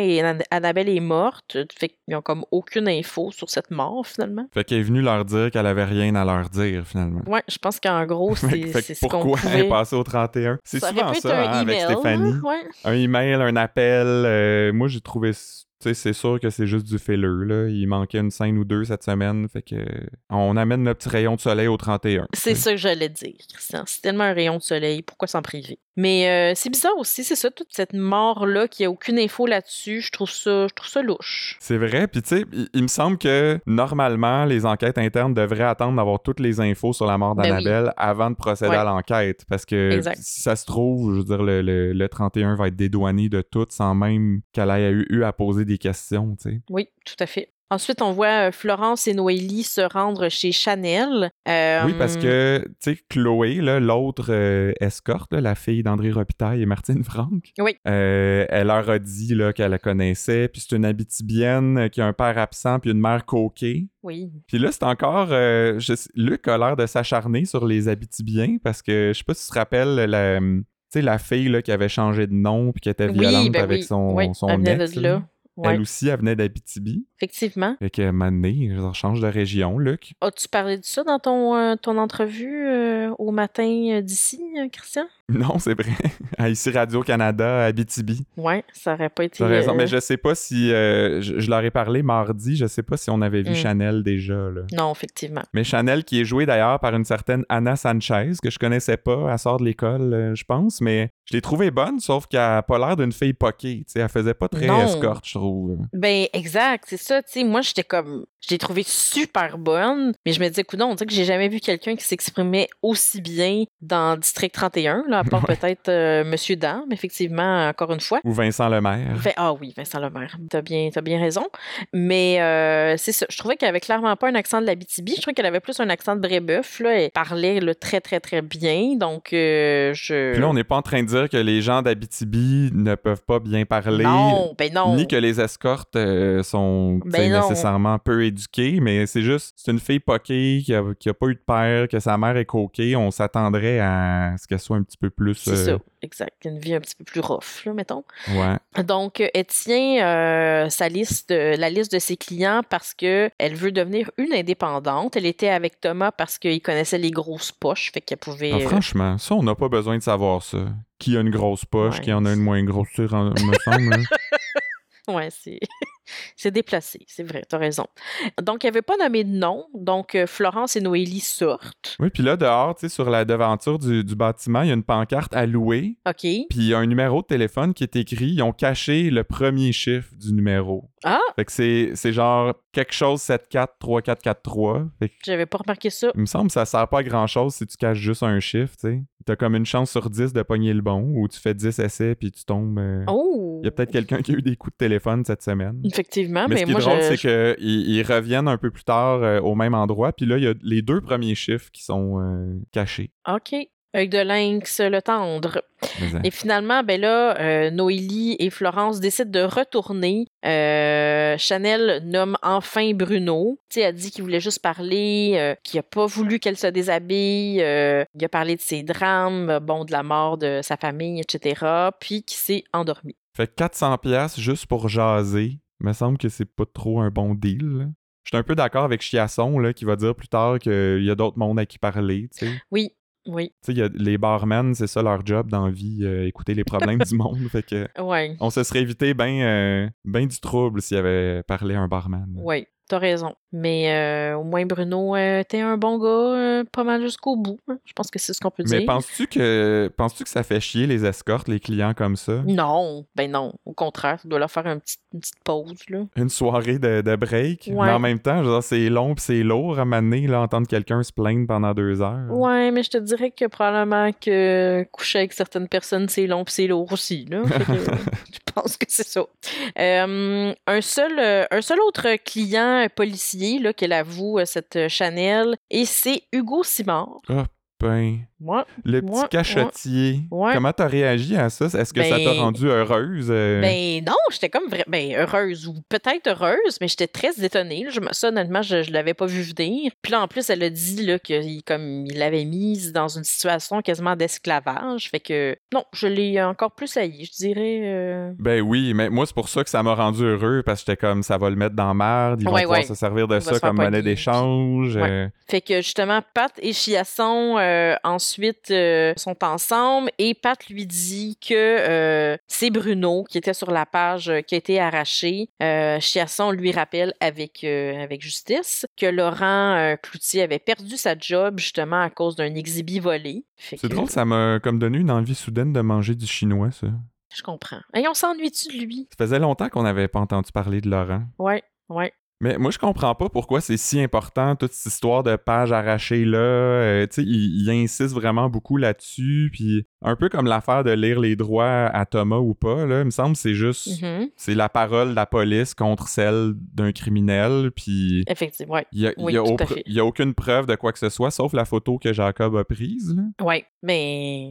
Annabelle est morte. Fait qu'ils ont comme aucune info sur cette mort, finalement.
Fait qu'elle est venue leur dire qu'elle avait rien à leur dire, finalement.
Ouais, je pense qu'en gros, c'est
Fait que
c'est ce qu'on
pourquoi elle est passée au 31? C'est souvent ça,
un
hein, avec
email,
Stéphanie.
hein, ouais.
Un email, un appel. euh, moi, j'ai trouvé... Tu sais, c'est sûr que c'est juste du filler, là. Il manquait une scène ou deux cette semaine. Fait que... On amène notre petit rayon de soleil au 31.
C'est ça que j'allais dire, Christian. C'est tellement un rayon de soleil, pourquoi s'en priver? Mais euh, c'est bizarre aussi, c'est ça, toute cette mort-là, qui a aucune info là-dessus, je trouve ça, je trouve ça louche.
C'est vrai, puis tu sais, il, il me semble que normalement, les enquêtes internes devraient attendre d'avoir toutes les infos sur la mort
Ben oui.
d'Annabelle avant de procéder
Ouais.
à l'enquête. Parce que
Exact.
si ça se trouve, je veux dire, le, le- le 31 va être dédouané de tout sans même qu'elle ait eu, eu à poser des questions, tu sais.
Oui, tout à fait. Ensuite, on voit euh, Florence et Noélie se rendre chez Chanel. Euh,
Oui, parce que, tu sais, Chloé, l'autre euh, escorte, là, la fille d'André Robitaille et Martine Franck,
Oui.
euh, elle leur a dit qu'elle la connaissait, puis c'est une Abitibienne euh, qui a un père absent puis une mère coquée.
Oui.
Puis là, c'est encore. je Luc a l'air de s'acharner sur les Abitibiens parce que je sais pas si tu te rappelles la. Tu sais, la fille là, qui avait changé de nom puis qui était
Oui,
violente
ben
avec
oui.
son,
Oui,
son ex. là.
Ouais,
Elle aussi, elle venait d'Abitibi.
effectivement.
Fait que, mané, je change de région, Luc.
As-tu parlé de ça dans ton, euh, ton entrevue euh, au matin euh, d'ici, Christian?
Non, c'est vrai. À ici Radio-Canada, Abitibi.
Ouais, ça aurait pas été.
Tu as raison.
euh,
Mais je sais pas si. euh, je, je leur ai parlé mardi, je sais pas si on avait vu
Mm.
Chanel déjà, là.
Non, effectivement.
Mais Chanel, qui est jouée d'ailleurs par une certaine Anna Sanchez, que je connaissais pas, elle sort de l'école, euh, je pense, mais je l'ai trouvée bonne, sauf qu'elle a pas l'air d'une fille poquée, tu sais, elle faisait pas très
Non.
escorte, je trouve.
Ben, exact, c'est ça, tu sais. Moi, j'étais comme. Je l'ai trouvée super bonne, mais je me disais, non, on dirait que j'ai jamais vu quelqu'un qui s'exprimait aussi bien dans District 31, là, à part
Ouais.
peut-être euh, Monsieur Dame, effectivement, encore une fois.
Ou Vincent Lemaire.
Fait- ah oui, Vincent Lemaire, t'as bien, t'as bien raison. Mais euh, c'est ça, je trouvais qu'elle avait clairement pas un accent de la BTB, je trouvais qu'elle avait plus un accent de Brébeuf, là. Elle parlait là, très, très, très bien, donc euh, je...
Puis là, on n'est pas en train de dire que les gens d'Abitibi ne peuvent pas bien parler.
Non, ben non.
Ni que les escortes euh, sont
Ben
nécessairement peu éduquées, mais c'est juste, c'est une fille poquée qui a, qui a pas eu de père, que sa mère est coquée. On s'attendrait à ce qu'elle soit un petit peu plus.
C'est
euh,
ça, exact. Une vie un petit peu plus rough, là, mettons.
Ouais.
Donc, euh, elle tient euh, sa liste, euh, la liste de ses clients parce que elle veut devenir une indépendante. Elle était avec Thomas parce qu'il connaissait les grosses poches, fait qu'elle pouvait.
Ah,
euh,
franchement, ça, on n'a pas besoin de savoir ça. Qui a une grosse poche,
Ouais.
qui en a une moins grosse, me semble. hein.
Ouais, c'est c'est déplacé, c'est vrai, t'as raison. Donc, il n'y avait pas nommé de nom. Donc, euh, Florence et Noélie sortent.
Oui, puis là, dehors, tu sais, sur la devanture du, du bâtiment, il y a une pancarte à louer.
OK.
Puis il y a un numéro de téléphone qui est écrit. Ils ont caché le premier chiffre du numéro.
Ah,
Fait que c'est, genre quelque chose 743443. Fait que
j'avais pas remarqué ça.
il me semble que ça sert pas à grand chose si tu caches juste un chiffre, tu sais. T'as comme une chance sur 10 de pogner le bon ou tu fais 10 essais puis tu tombes. euh,
Oh!
Il y a peut-être quelqu'un qui a eu des coups de téléphone cette semaine.
Effectivement,
mais
mais,
ce qui est
moi,
drôle,
je...
c'est qu'ils ils reviennent un peu plus tard euh, au même endroit. Puis là, il y a les deux premiers chiffres qui sont euh, cachés.
OK. Œil de lynx, le tendre. Et finalement, ben là, euh, Noélie et Florence décident de retourner. Euh, Chanel nomme enfin Bruno. Tu sais, elle dit qu'il voulait juste parler, euh, qu'il a pas voulu qu'elle se déshabille. il a parlé de ses drames, bon, de la mort de sa famille, etc. Puis qu'il s'est endormi.
Fait que 400 pièces juste pour jaser. Me semble que c'est pas trop un bon deal. là. Je suis un peu d'accord avec Chiasson là, qui va dire plus tard qu'il y a d'autres mondes à qui parler. tu sais.
Oui, oui,
Tu sais, y les barmen, c'est ça leur job dans la vie, euh, écouter les problèmes du monde. Fait que
ouais,
on se serait évité bien ben du trouble s'il avait parlé à un barman.
ouais. T'as raison. Mais euh, au moins, Bruno, euh, t'es un bon gars, euh, pas mal jusqu'au bout. hein. Je pense que c'est ce qu'on peut
Mais
dire.
penses-tu que penses-tu que ça fait chier les escortes, les clients comme ça?
Non, ben non. Au contraire, ça doit leur faire une petite, une petite pause, là.
Une soirée de, de break?
Ouais.
Mais en même temps, c'est long pis c'est lourd à m'amener, là, entendre quelqu'un se plaindre pendant deux heures.
Ouais, mais je te dirais que probablement que coucher avec certaines personnes, c'est long pis c'est lourd aussi, là. Je pense que c'est ça. Euh, un, seul, un seul autre client policier, là, qu'elle avoue, euh, cette Chanel, et c'est Hugo Simard.
pain.
Moi,
Le petit cachotier.
ouais.
Comment t'as réagi à ça? Est-ce que ça t'a
Ben-
rendu heureuse? euh?
Ben non, j'étais comme vra- ben, heureuse ou peut-être heureuse, mais j'étais très étonnée. là. Je, me- ça, honnêtement, je, je l'avais pas vu venir. Puis là, en plus, elle a dit là, qu'il comme il l'avait mise dans une situation quasiment d'esclavage. Fait que non, je l'ai encore plus haï, je dirais. euh,
Ben oui, mais moi, c'est pour ça que ça m'a rendu heureux, parce que j'étais comme, ça va le mettre dans la merde, ils vont
Ouais,
pouvoir
ouais.
se servir de
Il
ça comme monnaie d'échange. Euh.
Fait que justement, Pat et Chiasson euh, ensuite euh, sont ensemble et Pat lui dit que euh, c'est Bruno qui était sur la page euh, qui a été arrachée. Euh, Chiasson lui rappelle avec, avec justice que Laurent Cloutier avait perdu sa job justement à cause d'un exhibit volé.
C'est
que-
drôle, ça m'a comme donné une envie soudaine de manger du chinois, ça.
Je comprends. Et on s'ennuie-tu de lui?
Ça faisait longtemps qu'on n'avait pas entendu parler de Laurent.
Ouais, ouais.
Mais moi, je comprends pas pourquoi c'est si important, toute cette histoire de pages arrachées là. Euh, tu sais, il, il insiste vraiment beaucoup là-dessus. Puis un peu comme l'affaire de lire les droits à Thomas ou pas, là. Il me semble que c'est juste.
Mhm.
C'est la parole de la police contre celle d'un criminel. Puis
Effectivement, ouais.
y a,
Oui,
y a
tout
au-
à fait.
il y a aucune preuve de quoi que ce soit, sauf la photo que Jacob a prise. Là.
Ouais, mais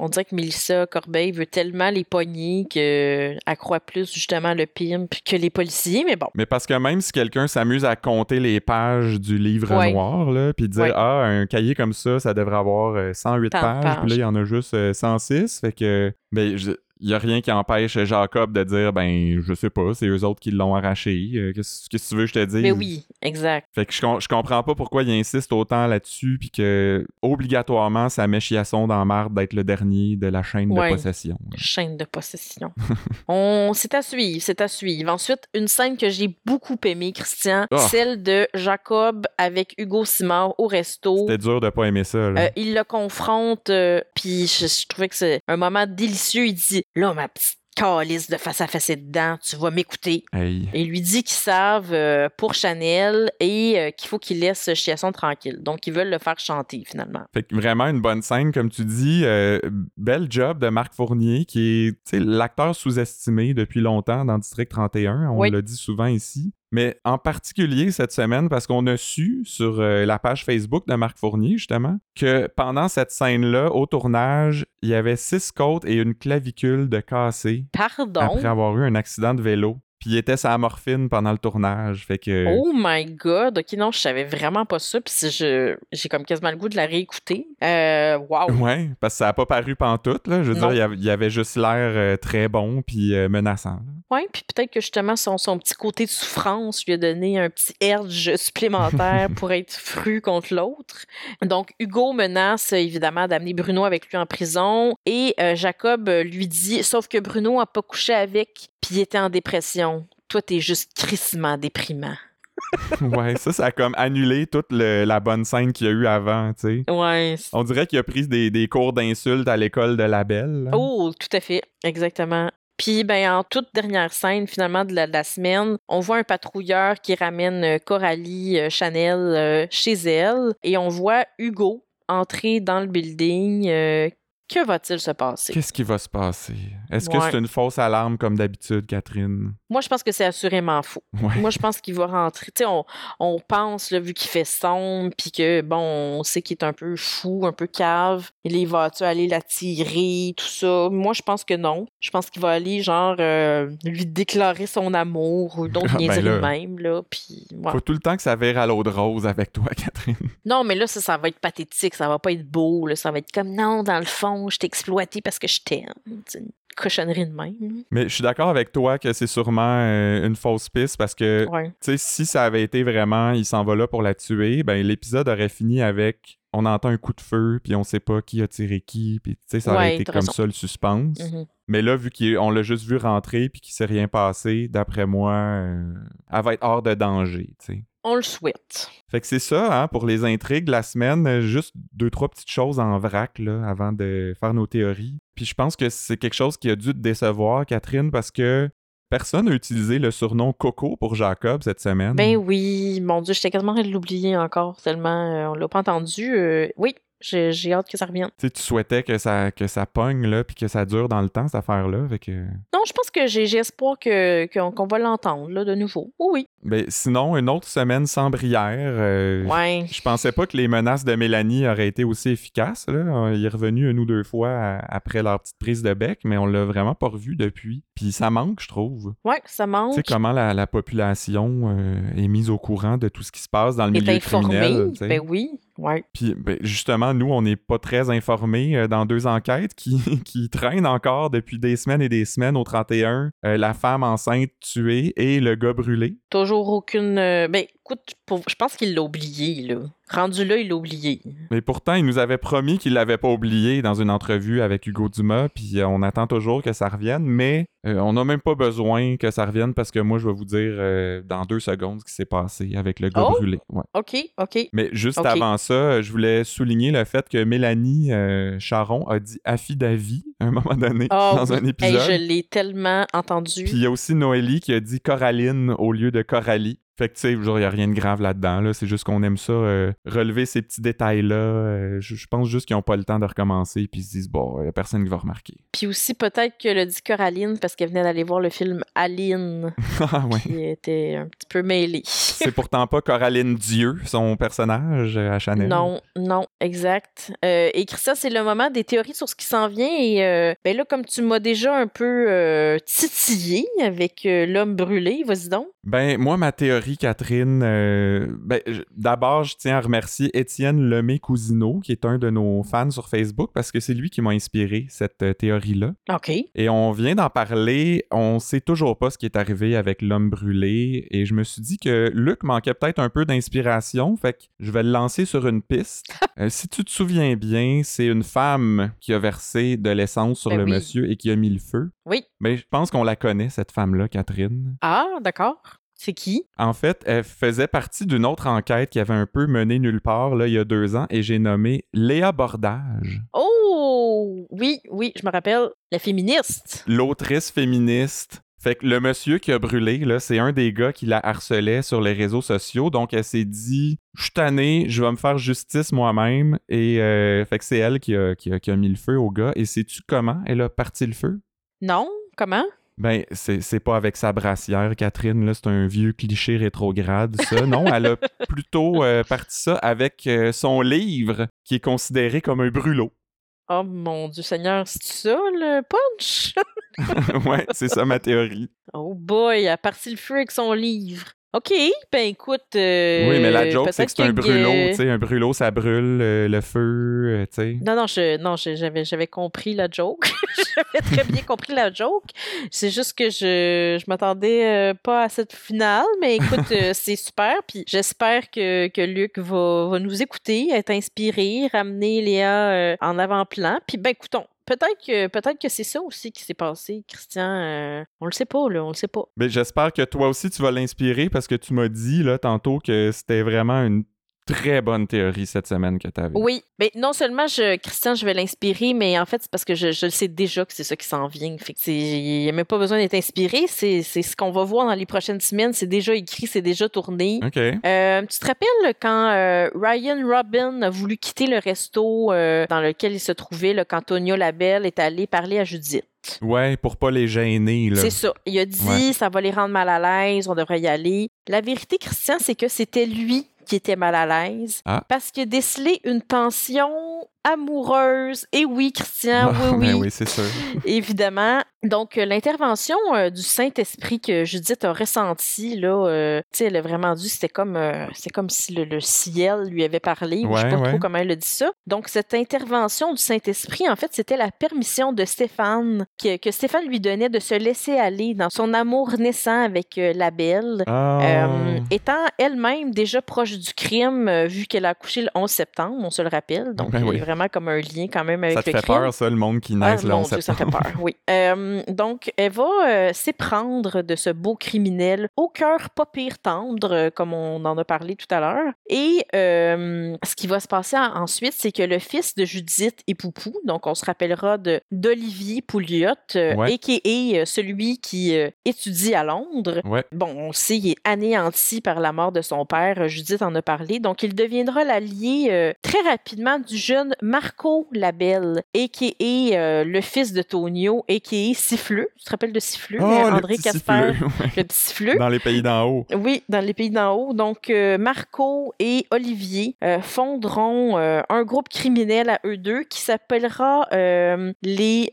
on dirait que Mélissa Corbeil veut tellement les pogner qu'elle croit plus justement le pimp que les policiers, mais bon.
Mais parce que même si quelqu'un s'amuse à compter les pages du livre
Ouais.
noir, là, puis dire
Ouais.
Ah, un cahier comme ça, ça devrait avoir euh, 108
Tant de
pages, puis là, il y en a juste euh, 106. Fait que, ben, je- il y a rien qui empêche Jacob de dire Ben, je sais pas, c'est eux autres qui l'ont arraché. Euh, Qu'est-ce que tu veux que je te dise?
Mais oui, exact.
Fait que je, je comprends pas pourquoi il insiste autant là-dessus, puis que obligatoirement, ça met Chiasson dans la marde d'être le dernier de la chaîne
Ouais.
de possession.
Chaîne de possession. on C'est à suivre, c'est à suivre. Ensuite, une scène que j'ai beaucoup aimée, Christian,
Ah.
celle de Jacob avec Hugo Simard au resto.
C'était dur de pas aimer ça. Là.
Euh, il le confronte, euh, puis je, je trouvais que c'est un moment délicieux. Il dit Là, ma petite calice de face à face dedans, tu vas m'écouter.
Hey.
Et il lui dit qu'ils savent euh, pour Chanel et euh, qu'il faut qu'il laisse Chiasson tranquille. Donc, ils veulent le faire chanter finalement.
Fait que vraiment une bonne scène, comme tu dis. Euh, bel job de Marc Fournier, qui est l'acteur sous-estimé depuis longtemps dans District 31. On
Oui.
l'a dit souvent ici. Mais en particulier cette semaine, parce qu'on a su sur euh, la page Facebook de Marc Fournier, justement, que pendant cette scène-là, au tournage, il y avait six côtes et une clavicule de cassée
Pardon?
après avoir eu un accident de vélo. Puis il était sa morphine pendant le tournage. Fait que.
Oh my god, ok, non, je savais vraiment pas ça, puis si je, j'ai comme quasiment le goût de la réécouter. Euh, wow.
Ouais, parce que ça a pas paru pantoute, là. Je veux
Non.
dire, il y avait- il y avait juste l'air euh, très bon puis euh, menaçant. là.
Ouais, puis peut-être que justement son, son petit côté de souffrance lui a donné un petit edge supplémentaire pour être fru contre l'autre. Donc Hugo menace euh, évidemment d'amener Bruno avec lui en prison et euh, Jacob euh, lui dit sauf que Bruno a pas couché avec puis il était en dépression. Toi t'es juste crissement déprimant.
ouais, ça, ça a comme annulé toute le- la bonne scène qu'il y a eu avant, tu sais.
Ouais.
On dirait qu'il a pris des, des cours d'insultes à l'école de la belle. là.
Oh, tout à fait, exactement. Puis, ben, en toute dernière scène, finalement, de la, semaine, on voit un patrouilleur qui ramène euh, Coralie euh, Chanel euh, chez elle et on voit Hugo entrer dans le building. Que va-t-il se passer?
Qu'est-ce qui va se passer? Est-ce que c'est une fausse alarme comme d'habitude, Catherine?
Moi, je pense que c'est assurément faux.
Ouais.
Moi, je pense qu'il va rentrer. Tu sais, on, on pense, là, vu qu'il fait sombre, puis que, bon, on sait qu'il est un peu fou, un peu cave. Et là, il va-tu aller la tirer, tout ça? Moi, je pense que non. Je pense qu'il va aller, genre, euh, lui déclarer son amour ou d'autres
Ah, ben là.
de même, là. Puis, ouais.
Faut tout le temps que ça vire à l'eau de rose avec toi, Catherine.
Non, mais là, ça, ça va être pathétique. Ça va pas être beau, là. Ça va être comme, non, dans le fond, je t'ai exploité parce que je t'aime. C'est une cochonnerie de même.
Mais je suis d'accord avec toi que c'est sûrement euh, une fausse piste parce que,
Ouais.
si ça avait été vraiment, il s'en va là pour la tuer, ben l'épisode aurait fini avec on entend un coup de feu, puis on sait pas qui a tiré qui, puis tu sais, ça aurait
Ouais,
été comme
raison.
ça le suspense.
Mhm.
Mais là, vu qu'on l'a juste vu rentrer puis qu'il s'est rien passé, d'après moi, euh, elle va être hors de danger, tu sais.
On le souhaite.
Fait que c'est ça, hein, pour les intrigues de la semaine. Juste deux, trois petites choses en vrac, là, avant de faire nos théories. Puis je pense que c'est quelque chose qui a dû te décevoir, Catherine, parce que personne n'a utilisé le surnom Coco pour Jacob cette semaine.
Ben oui, mon Dieu, j'étais quasiment en train de l'oublier encore, tellement euh, on l'a pas entendu. Euh, oui, J'ai hâte que ça revienne.
Tu sais, tu souhaitais que ça, que ça pogne, là, puis que ça dure dans le temps, cette affaire-là. Que...
Non, je pense que j'ai espoir que- qu'on qu'on va l'entendre, là, de nouveau. Oui, oui.
Ben, sinon, une autre semaine sans brière. euh,
Ouais.
Je pensais pas que les menaces de Mélanie auraient été aussi efficaces. Là. Il est revenu une ou deux fois à- après leur petite prise de bec, mais on l'a vraiment pas revu depuis. Puis ça manque, je trouve.
Ouais, ça
Tu
manque.
sais comment la, la population euh, est mise au courant de tout ce qui se passe dans le
Est
milieu
informé.
criminel. tu.
Ben oui. Ouais.
Puis ben, justement, nous, on n'est pas très informés euh, dans deux enquêtes qui, qui traînent encore depuis des semaines et des semaines au 31. euh, la femme enceinte tuée et le gars brûlé.
Toujours aucune. euh, Ben, écoute, pour- je pense qu'il l'a oublié, là. Rendu là, il l'a oublié.
Mais pourtant, il nous avait promis qu'il l'avait pas oublié dans une entrevue avec Hugo Dumas, puis euh, on attend toujours que ça revienne, mais euh, on n'a même pas besoin que ça revienne parce que moi, je vais vous dire euh, dans deux secondes ce qui s'est passé avec le gars
Oh!
brûlé. Ouais.
OK, OK.
Mais juste avant ça, je voulais souligner le fait que Mélanie euh, Charon a dit affidavit à un moment donné
Ah
dans un
oui. Hey,
épisode.
je l'ai tellement entendu.
Puis il y a aussi Noélie qui a dit Coraline au lieu de Coralie. Fait que tu sais, genre, il n'y a rien de grave là-dedans. Là. C'est juste qu'on aime ça, euh, relever ces petits détails-là. Euh, je, pense juste qu'ils n'ont pas le temps de recommencer, puis ils se disent, bon, il n'y a personne qui va remarquer.
Puis aussi, peut-être que le dit Coraline parce qu'elle venait d'aller voir le film Aline,
ah ouais.
qui était un petit peu mêlée.
C'est pourtant pas Coraline Dieu, son personnage euh, à Chanel.
Non, non, exact. Euh, et Christian, c'est le moment des théories sur ce qui s'en vient. Et ben là, comme tu m'as déjà un peu titillé avec l'homme brûlé, vas-y donc.
Ben, moi, ma théorie, Catherine, euh, ben, d'abord, je tiens à remercier Étienne Lemay-Cousineau, qui est un de nos fans sur Facebook, parce que c'est lui qui m'a inspiré cette euh, théorie-là.
OK.
Et on vient d'en parler, on sait toujours pas ce qui est arrivé avec l'homme brûlé, et je me suis dit que Luc manquait peut-être un peu d'inspiration, fait que je vais le lancer sur une piste. Euh, si tu te souviens bien, c'est une femme qui a versé de l'essence sur
Ben
le
oui.
monsieur et qui a mis le feu.
Oui.
Mais je pense qu'on la connaît, cette femme-là, Catherine.
Ah, d'accord. C'est qui?
En fait, elle faisait partie d'une autre enquête qui avait un peu mené nulle part là, il y a deux ans et j'ai nommé Léa Bordage,
Oh! Oui, oui, je me rappelle. La féministe.
l'autrice féministe. Fait que le monsieur qui a brûlé, là, c'est un des gars qui la harcelait sur les réseaux sociaux. Donc, elle s'est dit Je suis tannée, je vais me faire justice moi-même. Et euh, fait que c'est elle qui a, qui, a, qui a mis le feu au gars. Et sais-tu comment elle a parti le feu?
Non? Comment?
Ben, c'est pas avec sa brassière, Catherine, là, c'est un vieux cliché rétrograde, ça. Non, elle a plutôt euh, parti ça avec euh, son livre, qui est considéré comme un brûlot.
Oh mon Dieu Seigneur, c'est ça le punch?
ouais, c'est ça ma théorie.
Oh boy, elle a parti le feu avec son livre. OK, ben écoute. euh,
oui, mais la joke, c'est que c'est un brûlot, tu sais, un brûlot, ça brûle euh, le feu, euh, tu sais.
Non, non, je, non, j'avais, j'avais compris la joke. j'avais très bien compris la joke. C'est juste que je, je m'attendais pas à cette finale, mais écoute, c'est super. Puis j'espère que, que Luc va, va nous écouter, être inspiré, ramener Léa en avant-plan. Puis ben, écoutons. Peut-être que, peut-être que c'est ça aussi qui s'est passé, Christian. euh, on le sait pas, là, on le sait pas.
Mais j'espère que toi aussi, tu vas l'inspirer parce que tu m'as dit, là, tantôt que c'était vraiment une très bonne théorie cette semaine que t'avais.
Oui, mais non seulement je, Christian, je vais l'inspirer, mais en fait, c'est parce que je, je le sais déjà que c'est ça qui s'en vient. Fait que il n'y a même pas besoin d'être inspiré. C'est, ce qu'on va voir dans les prochaines semaines. C'est déjà écrit, c'est déjà tourné.
OK.
Euh, tu te rappelles quand euh, Ryan Robin a voulu quitter le resto euh, dans lequel il se trouvait, là, quand Tonya Labelle est allée parler à Judith?
Ouais, pour pas les gêner.
C'est ça. Il a dit,
Ouais.
ça va les rendre mal à l'aise, on devrait y aller. La vérité, Christian, c'est que c'était lui qui était mal à l'aise
Ah.
parce qu'il a décelé une tension amoureuse. Et oui, Christian,
Ah,
oui,
ben
oui,
oui, c'est sûr.
évidemment. Donc, euh, l'intervention euh, du Saint-Esprit que Judith a ressenti, là, euh, tu sais, elle a vraiment dit, c'était comme, euh, c'est comme si le, le ciel lui avait parlé, ou je sais
Ouais,
pas
ouais.
trop comment elle a dit ça. Donc, cette intervention du Saint-Esprit, en fait, c'était la permission de Stéphane, que, que Stéphane lui donnait de se laisser aller dans son amour naissant avec la belle.
Ah.
Étant elle-même déjà proche du crime, vu qu'elle a accouché le 11 septembre, on se le rappelle, donc
Ben
elle
oui.
est vraiment vraiment comme un lien quand même avec
Ça te
le
fait
crime.
peur, ça, le monde qui
Ah,
11
Dieu, ça fait peur, oui. Euh, donc, elle va euh, s'éprendre de ce beau criminel au cœur pas pire tendre, euh, comme on en a parlé tout à l'heure. Et euh, ce qui va se passer en- ensuite, c'est que le fils de Judith et Poupou, donc on se rappellera d'Olivier Pouliot,
Ouais.
a.k.a. euh, celui qui étudie à Londres,
Ouais.
Bon, on sait, il est anéanti par la mort de son père. Judith en a parlé. Donc, il deviendra l'allié très rapidement du jeune Marco Labelle, a.k.a. euh, le fils de Tonio, a.k.a. Siffleux. Tu te rappelles de Siffleux?
Oh,
André Casper,
ouais.
le petit Siffleux.
Dans les pays d'en haut.
Oui, dans les pays d'en haut. Donc, euh, Marco et Olivier euh, fonderont un groupe criminel à eux deux qui s'appellera les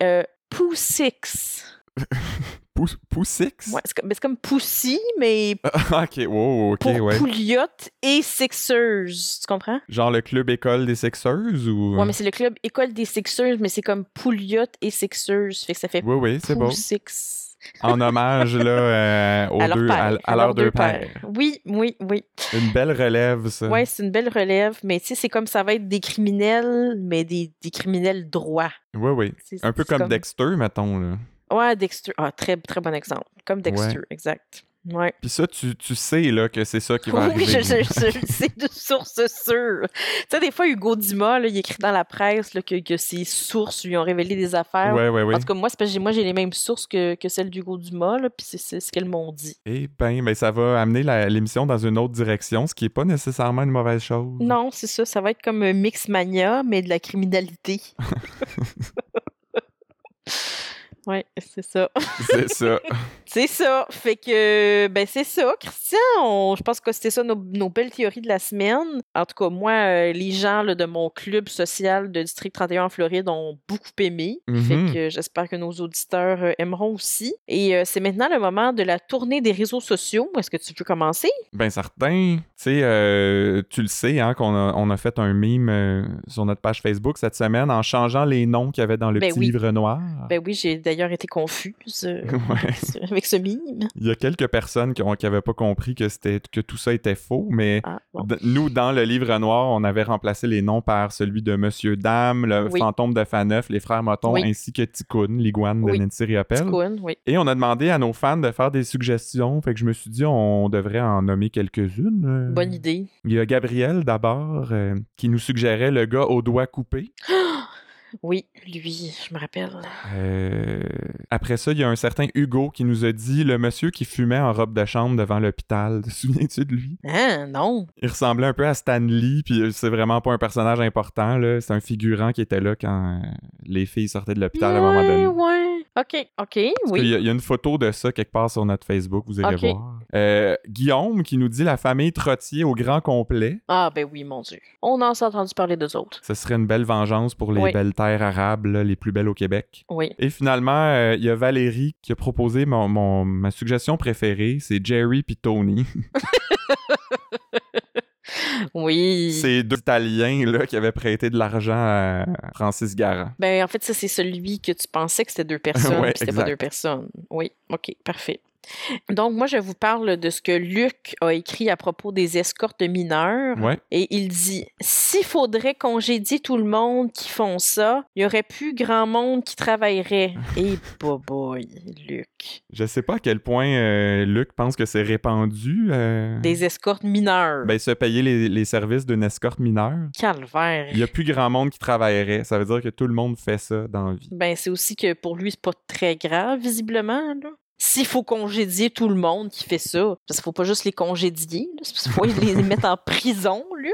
Pooh Six.
Pou- Poussix?
Ouais, c'est comme, mais c'est comme Poussy, mais
Ah, ok, wow, ok,
pour
ouais.
Pouliot et Sixers. Tu comprends?
Genre le club école des sexeuses ou?
Ouais, mais c'est le club École des Sixers, mais c'est comme Pouliot et Sixers. Fait que ça fait
Oui, oui, c'est.
Six.
En hommage, là, euh, aux
À leur
deux,
père.
à, à leurs deux pères.
Oui, oui, oui.
Une belle relève, ça.
Ouais, c'est une belle relève, mais tu sais, c'est comme ça va être des criminels, mais des, des criminels droits.
Oui, oui. Un peu
c'est
comme, Dexter, mettons, là.
Ouais, Dexter. Ah, très, très bon exemple. Comme Dexter, exact. Ouais.
Puis ça, tu, tu sais, là, que c'est ça qui va
Oui,
arriver.
je, je, je le sais de source sûre. Tu sais, des fois, Hugo Dumas, là, il écrit dans la presse là, que, que ses sources lui ont révélé des affaires.
Ouais, ouais.
En tout cas, moi, parce que moi, j'ai les mêmes sources que, que celles d'Hugo Dumas, là, puis c'est- ce qu'elles m'ont dit.
Eh ben, ben, ça va amener l'émission dans une autre direction, ce qui est pas nécessairement une mauvaise chose.
Non, c'est ça. Ça va être comme un Mixmania, mais de la criminalité. ouais, c'est ça.
C'est ça.
C'est ça. Fait que, ben, c'est ça, Christian. On- je pense que c'était ça nos, nos belles théories de la semaine. En tout cas, moi, euh, les gens là, de mon club social de District 31 en Floride ont beaucoup aimé.
Mhm.
Fait que j'espère que nos auditeurs euh, aimeront aussi. Et euh, c'est maintenant le moment de la tournée des réseaux sociaux. Est-ce que tu veux commencer?
Ben certain. Tu sais, tu le sais, hein, qu'on a, on a fait un euh, sur notre page Facebook cette semaine en changeant les noms qu'il y avait dans le
Ben
petit
oui.
livre noir.
Ben oui, j'ai d'ailleurs été confuse euh,
Ouais.
avec ce- avec ce mime.
Il y a quelques personnes qui n'avaient pas compris que, c'était, que tout ça était faux, mais
Ah, bon.
nous, dans le livre noir, on avait remplacé les noms par celui de Monsieur Dame, le
Oui.
fantôme de Faneuf, les frères Moton,
Oui.
ainsi que Ticoun, l'iguane de. Nancy Riopelle. Et on a demandé à nos fans de faire des suggestions. Fait que je me suis dit, on devrait en nommer quelques-unes. euh.
Bonne idée.
Il y a Gabriel d'abord, euh, qui nous suggérait le gars aux doigts coupés.
Oui, lui, je me rappelle.
Euh, Après ça, il y a un certain Hugo qui nous a dit le monsieur qui fumait en robe de chambre devant l'hôpital. Te souviens-tu de lui?
Hein, non.
Il ressemblait un peu à Stan Lee, puis c'est vraiment pas un personnage important. là. C'est un figurant qui était là quand euh, les filles sortaient de l'hôpital à un moment donné.
Ouais, ouais. OK, OK, oui.
y, a, il y a une photo de ça quelque part sur notre Facebook, vous irez
Ok.
voir. Euh, Guillaume qui nous dit la famille Trottier au grand complet.
Ah, ben oui, mon Dieu. On en s'est entendu parler d'eux autres.
Ce serait une belle vengeance pour les
Oui.
belles terres arabes, là, les plus belles au Québec.
Oui.
Et finalement, euh, il y a Valérie qui a proposé mon, mon- ma suggestion préférée, c'est Jerry puis Tony.
Oui.
Ces deux Italiens là, qui avaient prêté de l'argent à Francis Garand.
Ben, en fait, ça, c'est celui que tu pensais que c'était deux personnes,
Ouais,
puis c'était pas deux personnes. Oui, OK, parfait. Donc, moi, je vous parle de ce que Luc a écrit à propos des escortes de mineurs.
Ouais.
Et il dit S'il faudrait congédier tout le monde qui font ça, il y aurait plus grand monde qui travaillerait. Et boy, Luc.
Je sais pas à quel point euh, Luc pense que c'est répandu. euh,
Des escortes mineures.
ben, se payer les, les services d'une escorte mineure.
Calvaire.
Il y a plus grand monde qui travaillerait. Ça veut dire que tout le monde fait ça dans la vie.
Ben, c'est aussi que pour lui, c'est pas très grave, visiblement. Là. S'il faut congédier tout le monde qui fait ça, parce qu'il faut pas juste les congédier, qu'il faut les mettre en prison, Luc.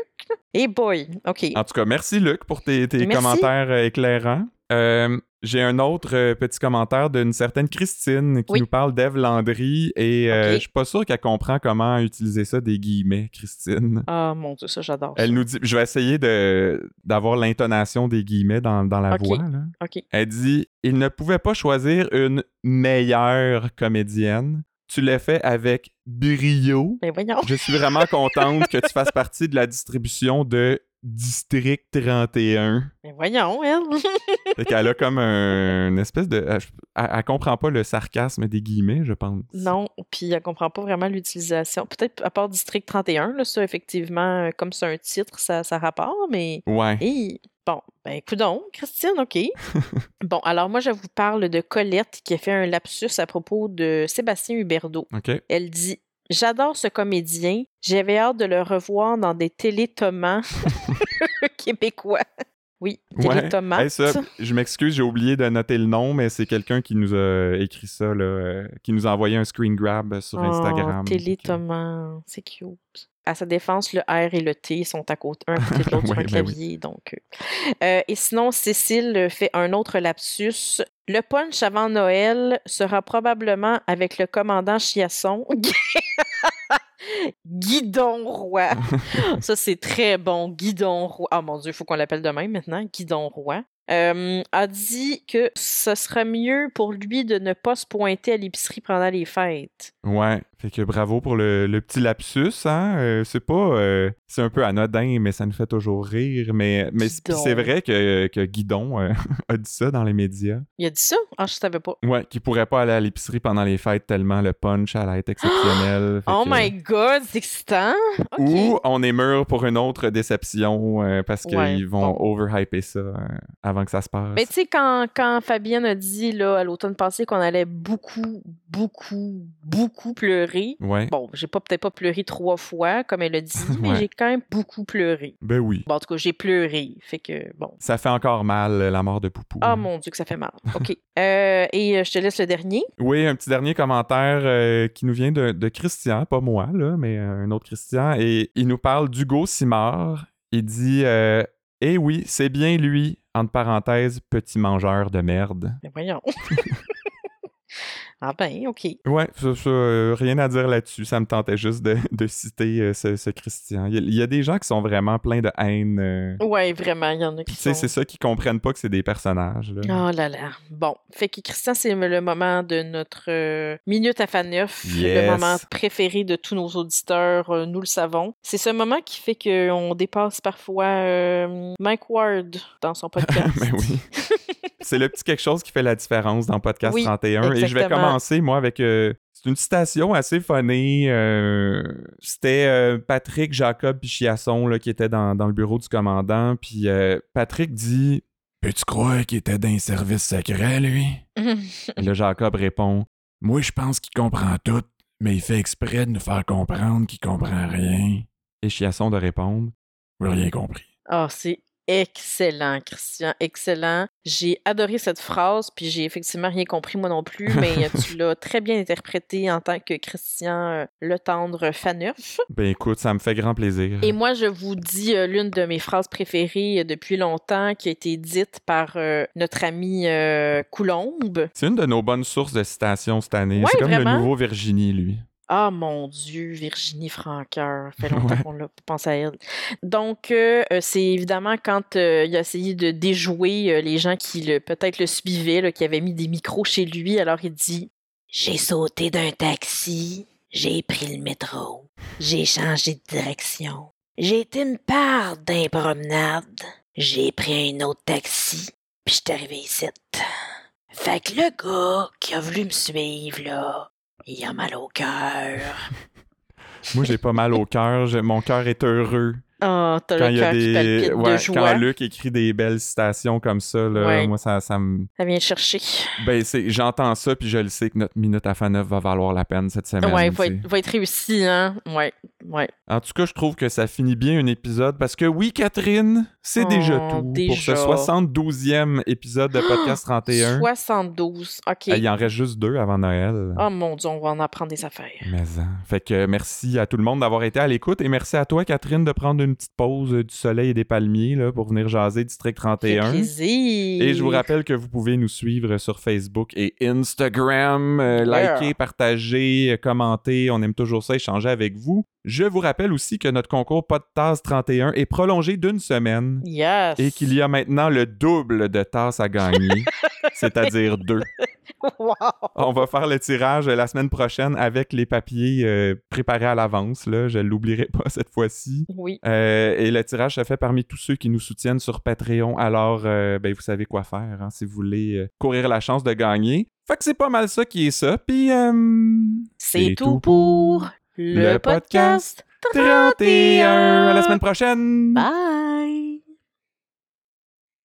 Et boy, OK.
En tout cas, merci Luc pour tes, commentaires euh, éclairants. Euh, J'ai un autre euh, petit commentaire d'une certaine Christine qui
Oui.
nous parle d'Ève Landry et euh, je suis pas sûr qu'elle comprend comment utiliser ça des guillemets, Christine.
Ah, mon Dieu, ça, j'adore. ça.
Elle nous dit, je vais essayer de d'avoir l'intonation des guillemets dans, dans la voix. là. Elle dit Il ne pouvait pas choisir une meilleure comédienne. Tu l'as fait avec brio.
Ben, voyons.
Je suis vraiment contente que tu fasses partie de la distribution de District 31.
Ben, voyons, elle.
Fait qu'elle a comme un, une espèce de. Elle, elle- comprend pas le sarcasme des guillemets, je pense.
non, puis elle comprend pas vraiment l'utilisation. Peut-être à part District 31, là, ça, effectivement, comme c'est un titre, ça, ça rapport, mais.
Ouais.
Hey, Bon, ben, coudon, Christine, OK. bon, alors moi, je vous parle de Colette qui a fait un lapsus à propos de Sébastien Huberdeau.
OK.
Elle dit J'adore ce comédien. J'avais hâte de le revoir dans des télétomans québécois. Oui,
Ouais. Hey, ça, je m'excuse, j'ai oublié de noter le nom, mais c'est quelqu'un qui nous a écrit ça, là, euh, qui nous a envoyé un screen grab sur
Oh,
Instagram.
télétoman, c'est cute. À sa défense, le R et le T sont à côté, un à côté de l'autre sur un
ben oui.
clavier. Donc, euh. Euh, et sinon, Cécile fait un autre lapsus. Le punch avant Noël sera probablement avec le commandant Chiasson. Guidon Roy. Ça, c'est très bon. Guidon Roy. Ah mon Dieu, il faut qu'on l'appelle de même maintenant. Guidon Roy. Euh, a dit que ce serait mieux pour lui de ne pas se pointer à l'épicerie pendant les fêtes.
Ouais, fait que bravo pour le, le petit lapsus, hein. euh, c'est pas... euh, c'est un peu anodin, mais ça nous fait toujours rire. Mais, mais c'est vrai que, que Guidon euh, a dit ça dans les médias.
Il a dit ça? Ah, je savais pas.
Ouais, qu'il pourrait pas aller à l'épicerie pendant les fêtes tellement le punch allait être exceptionnel.
Oh
que-
my god, c'est excitant!
Ou on est mûr pour une autre déception parce qu'ils
Ouais,
vont
bon.
overhyper ça euh, avant que ça se passe.
Mais tu sais, quand, quand Fabienne a dit là, à l'automne passé qu'on allait beaucoup, beaucoup, beaucoup pleurer.
Ouais.
Bon, j'ai pas peut-être pas pleuré trois fois, comme elle a dit, mais
Ouais.
j'ai quand même beaucoup pleuré.
Ben oui.
Bon, en tout cas, j'ai pleuré. Fait que, bon.
Ça fait encore mal, euh, la mort de Poupou.
Ah mon Dieu, que ça fait mal. OK. Euh, et euh, je te laisse le dernier.
Oui, un petit dernier commentaire euh, qui nous vient de, de Christian, pas moi, là, mais un autre Christian. Et il nous parle d'Hugo Simard. Il dit Eh oui, c'est bien lui, entre parenthèses, petit mangeur de merde.
Mais voyons. ah ben, OK.
Ouais, ça, ça, euh, rien à dire là-dessus. Ça me tentait juste de, de citer euh, ce, ce Christian. Il y, a, des gens qui sont vraiment pleins de haine. euh,
Ouais, vraiment, il y en a qui
Puis tu sais,
sont...
c'est ça qui comprennent pas que c'est des personnages. Là.
Oh là là. Bon. Fait que Christian, c'est le moment de notre Minute à Faneuf,
Yes.
le moment préféré de tous nos auditeurs, nous le savons. C'est ce moment qui fait qu'on dépasse parfois euh, Mike Ward dans son podcast.
Ben oui. c'est le petit quelque chose qui fait la différence dans Podcast
Oui,
31. Et je vais commencer, moi, avec. euh, c'est une citation assez funny. euh, C'était euh, Patrick Jacob Pichiasson là, qui était dans, dans le bureau du commandant. Puis Patrick dit Peux-tu croire qu'il était dans un service secret, lui Et là, Jacob répond Moi, je pense qu'il comprend tout, mais il fait exprès de nous faire comprendre qu'il comprend rien. Et Chiasson de répondre rien compris.
Ah, c'est excellent, Christian, excellent. J'ai adoré cette phrase, puis j'ai effectivement rien compris moi non plus, mais tu l'as très bien interprété en tant que Christian euh, Le Tendre Faneuf.
Ben écoute, ça me fait grand plaisir.
Et moi, je vous dis euh, l'une de mes phrases préférées euh, depuis longtemps qui a été dite par euh, notre ami Coulombe.
C'est une de nos bonnes sources de citations cette année.
Ouais,
c'est comme
vraiment?
le nouveau Virginie, lui.
Ah mon Dieu, Virginie Franqueur, fait longtemps
Ouais.
qu'on l'a pensé à elle. Donc, euh, euh, c'est évidemment quand euh, il a essayé de déjouer euh, les gens qui le- peut-être le suivaient, là, qui avaient mis des micros chez lui, alors il dit J'ai sauté d'un taxi, j'ai pris le métro, j'ai changé de direction, j'ai été une part d'un promenade, j'ai pris un autre taxi, puis je suis arrivé ici. Fait que le gars qui a voulu me suivre, là, il a mal au cœur.
Moi, j'ai pas mal au cœur. Mon cœur est heureux.
Oh, t'as
Quand
le
il y a
cœur qui
des.
palpite
ouais,
de joie.
quand Luc écrit des belles citations comme ça, là,
Ouais.
moi, ça, ça me.
Ça vient chercher.
Ben, c'est... j'entends ça, puis je le sais que notre minute à Faneuf va valoir la peine cette semaine.
ouais, va être, va être réussi, hein? Ouais, ouais.
En tout cas, je trouve que ça finit bien un épisode parce que oui, Catherine, c'est déjà
Oh,
tout pour ce 72e épisode de Podcast 31.
72. OK.
Ah, Il en reste juste deux avant Noël.
Oh mon Dieu, on va en apprendre des affaires.
Mais hein. Fait que merci à tout le monde d'avoir été à l'écoute et merci à toi, Catherine, de prendre une petite pause du soleil et des palmiers là, pour venir jaser District
Fait
31.
plaisir.
Et je vous rappelle que vous pouvez nous suivre sur Facebook et Instagram. Euh,
Yeah.
Liker, partager, commenter. On aime toujours ça, échanger avec vous. Je vous rappelle aussi que notre concours Pas de tasse 31 est prolongé d'une semaine
Yes.
et qu'il y a maintenant le double de tasses à gagner, c'est-à-dire deux.
Wow.
On va faire le tirage la semaine prochaine avec les papiers euh, préparés à l'avance. Là. Je ne l'oublierai pas cette fois-ci.
Oui.
Euh, et le tirage se fait parmi tous ceux qui nous soutiennent sur Patreon. Alors, euh, ben, vous savez quoi faire hein, si vous voulez euh, courir la chance de gagner. Fait que c'est pas mal ça qui est ça. Puis, euh,
C'est tout pour
le
podcast
31. À la semaine prochaine!
Bye.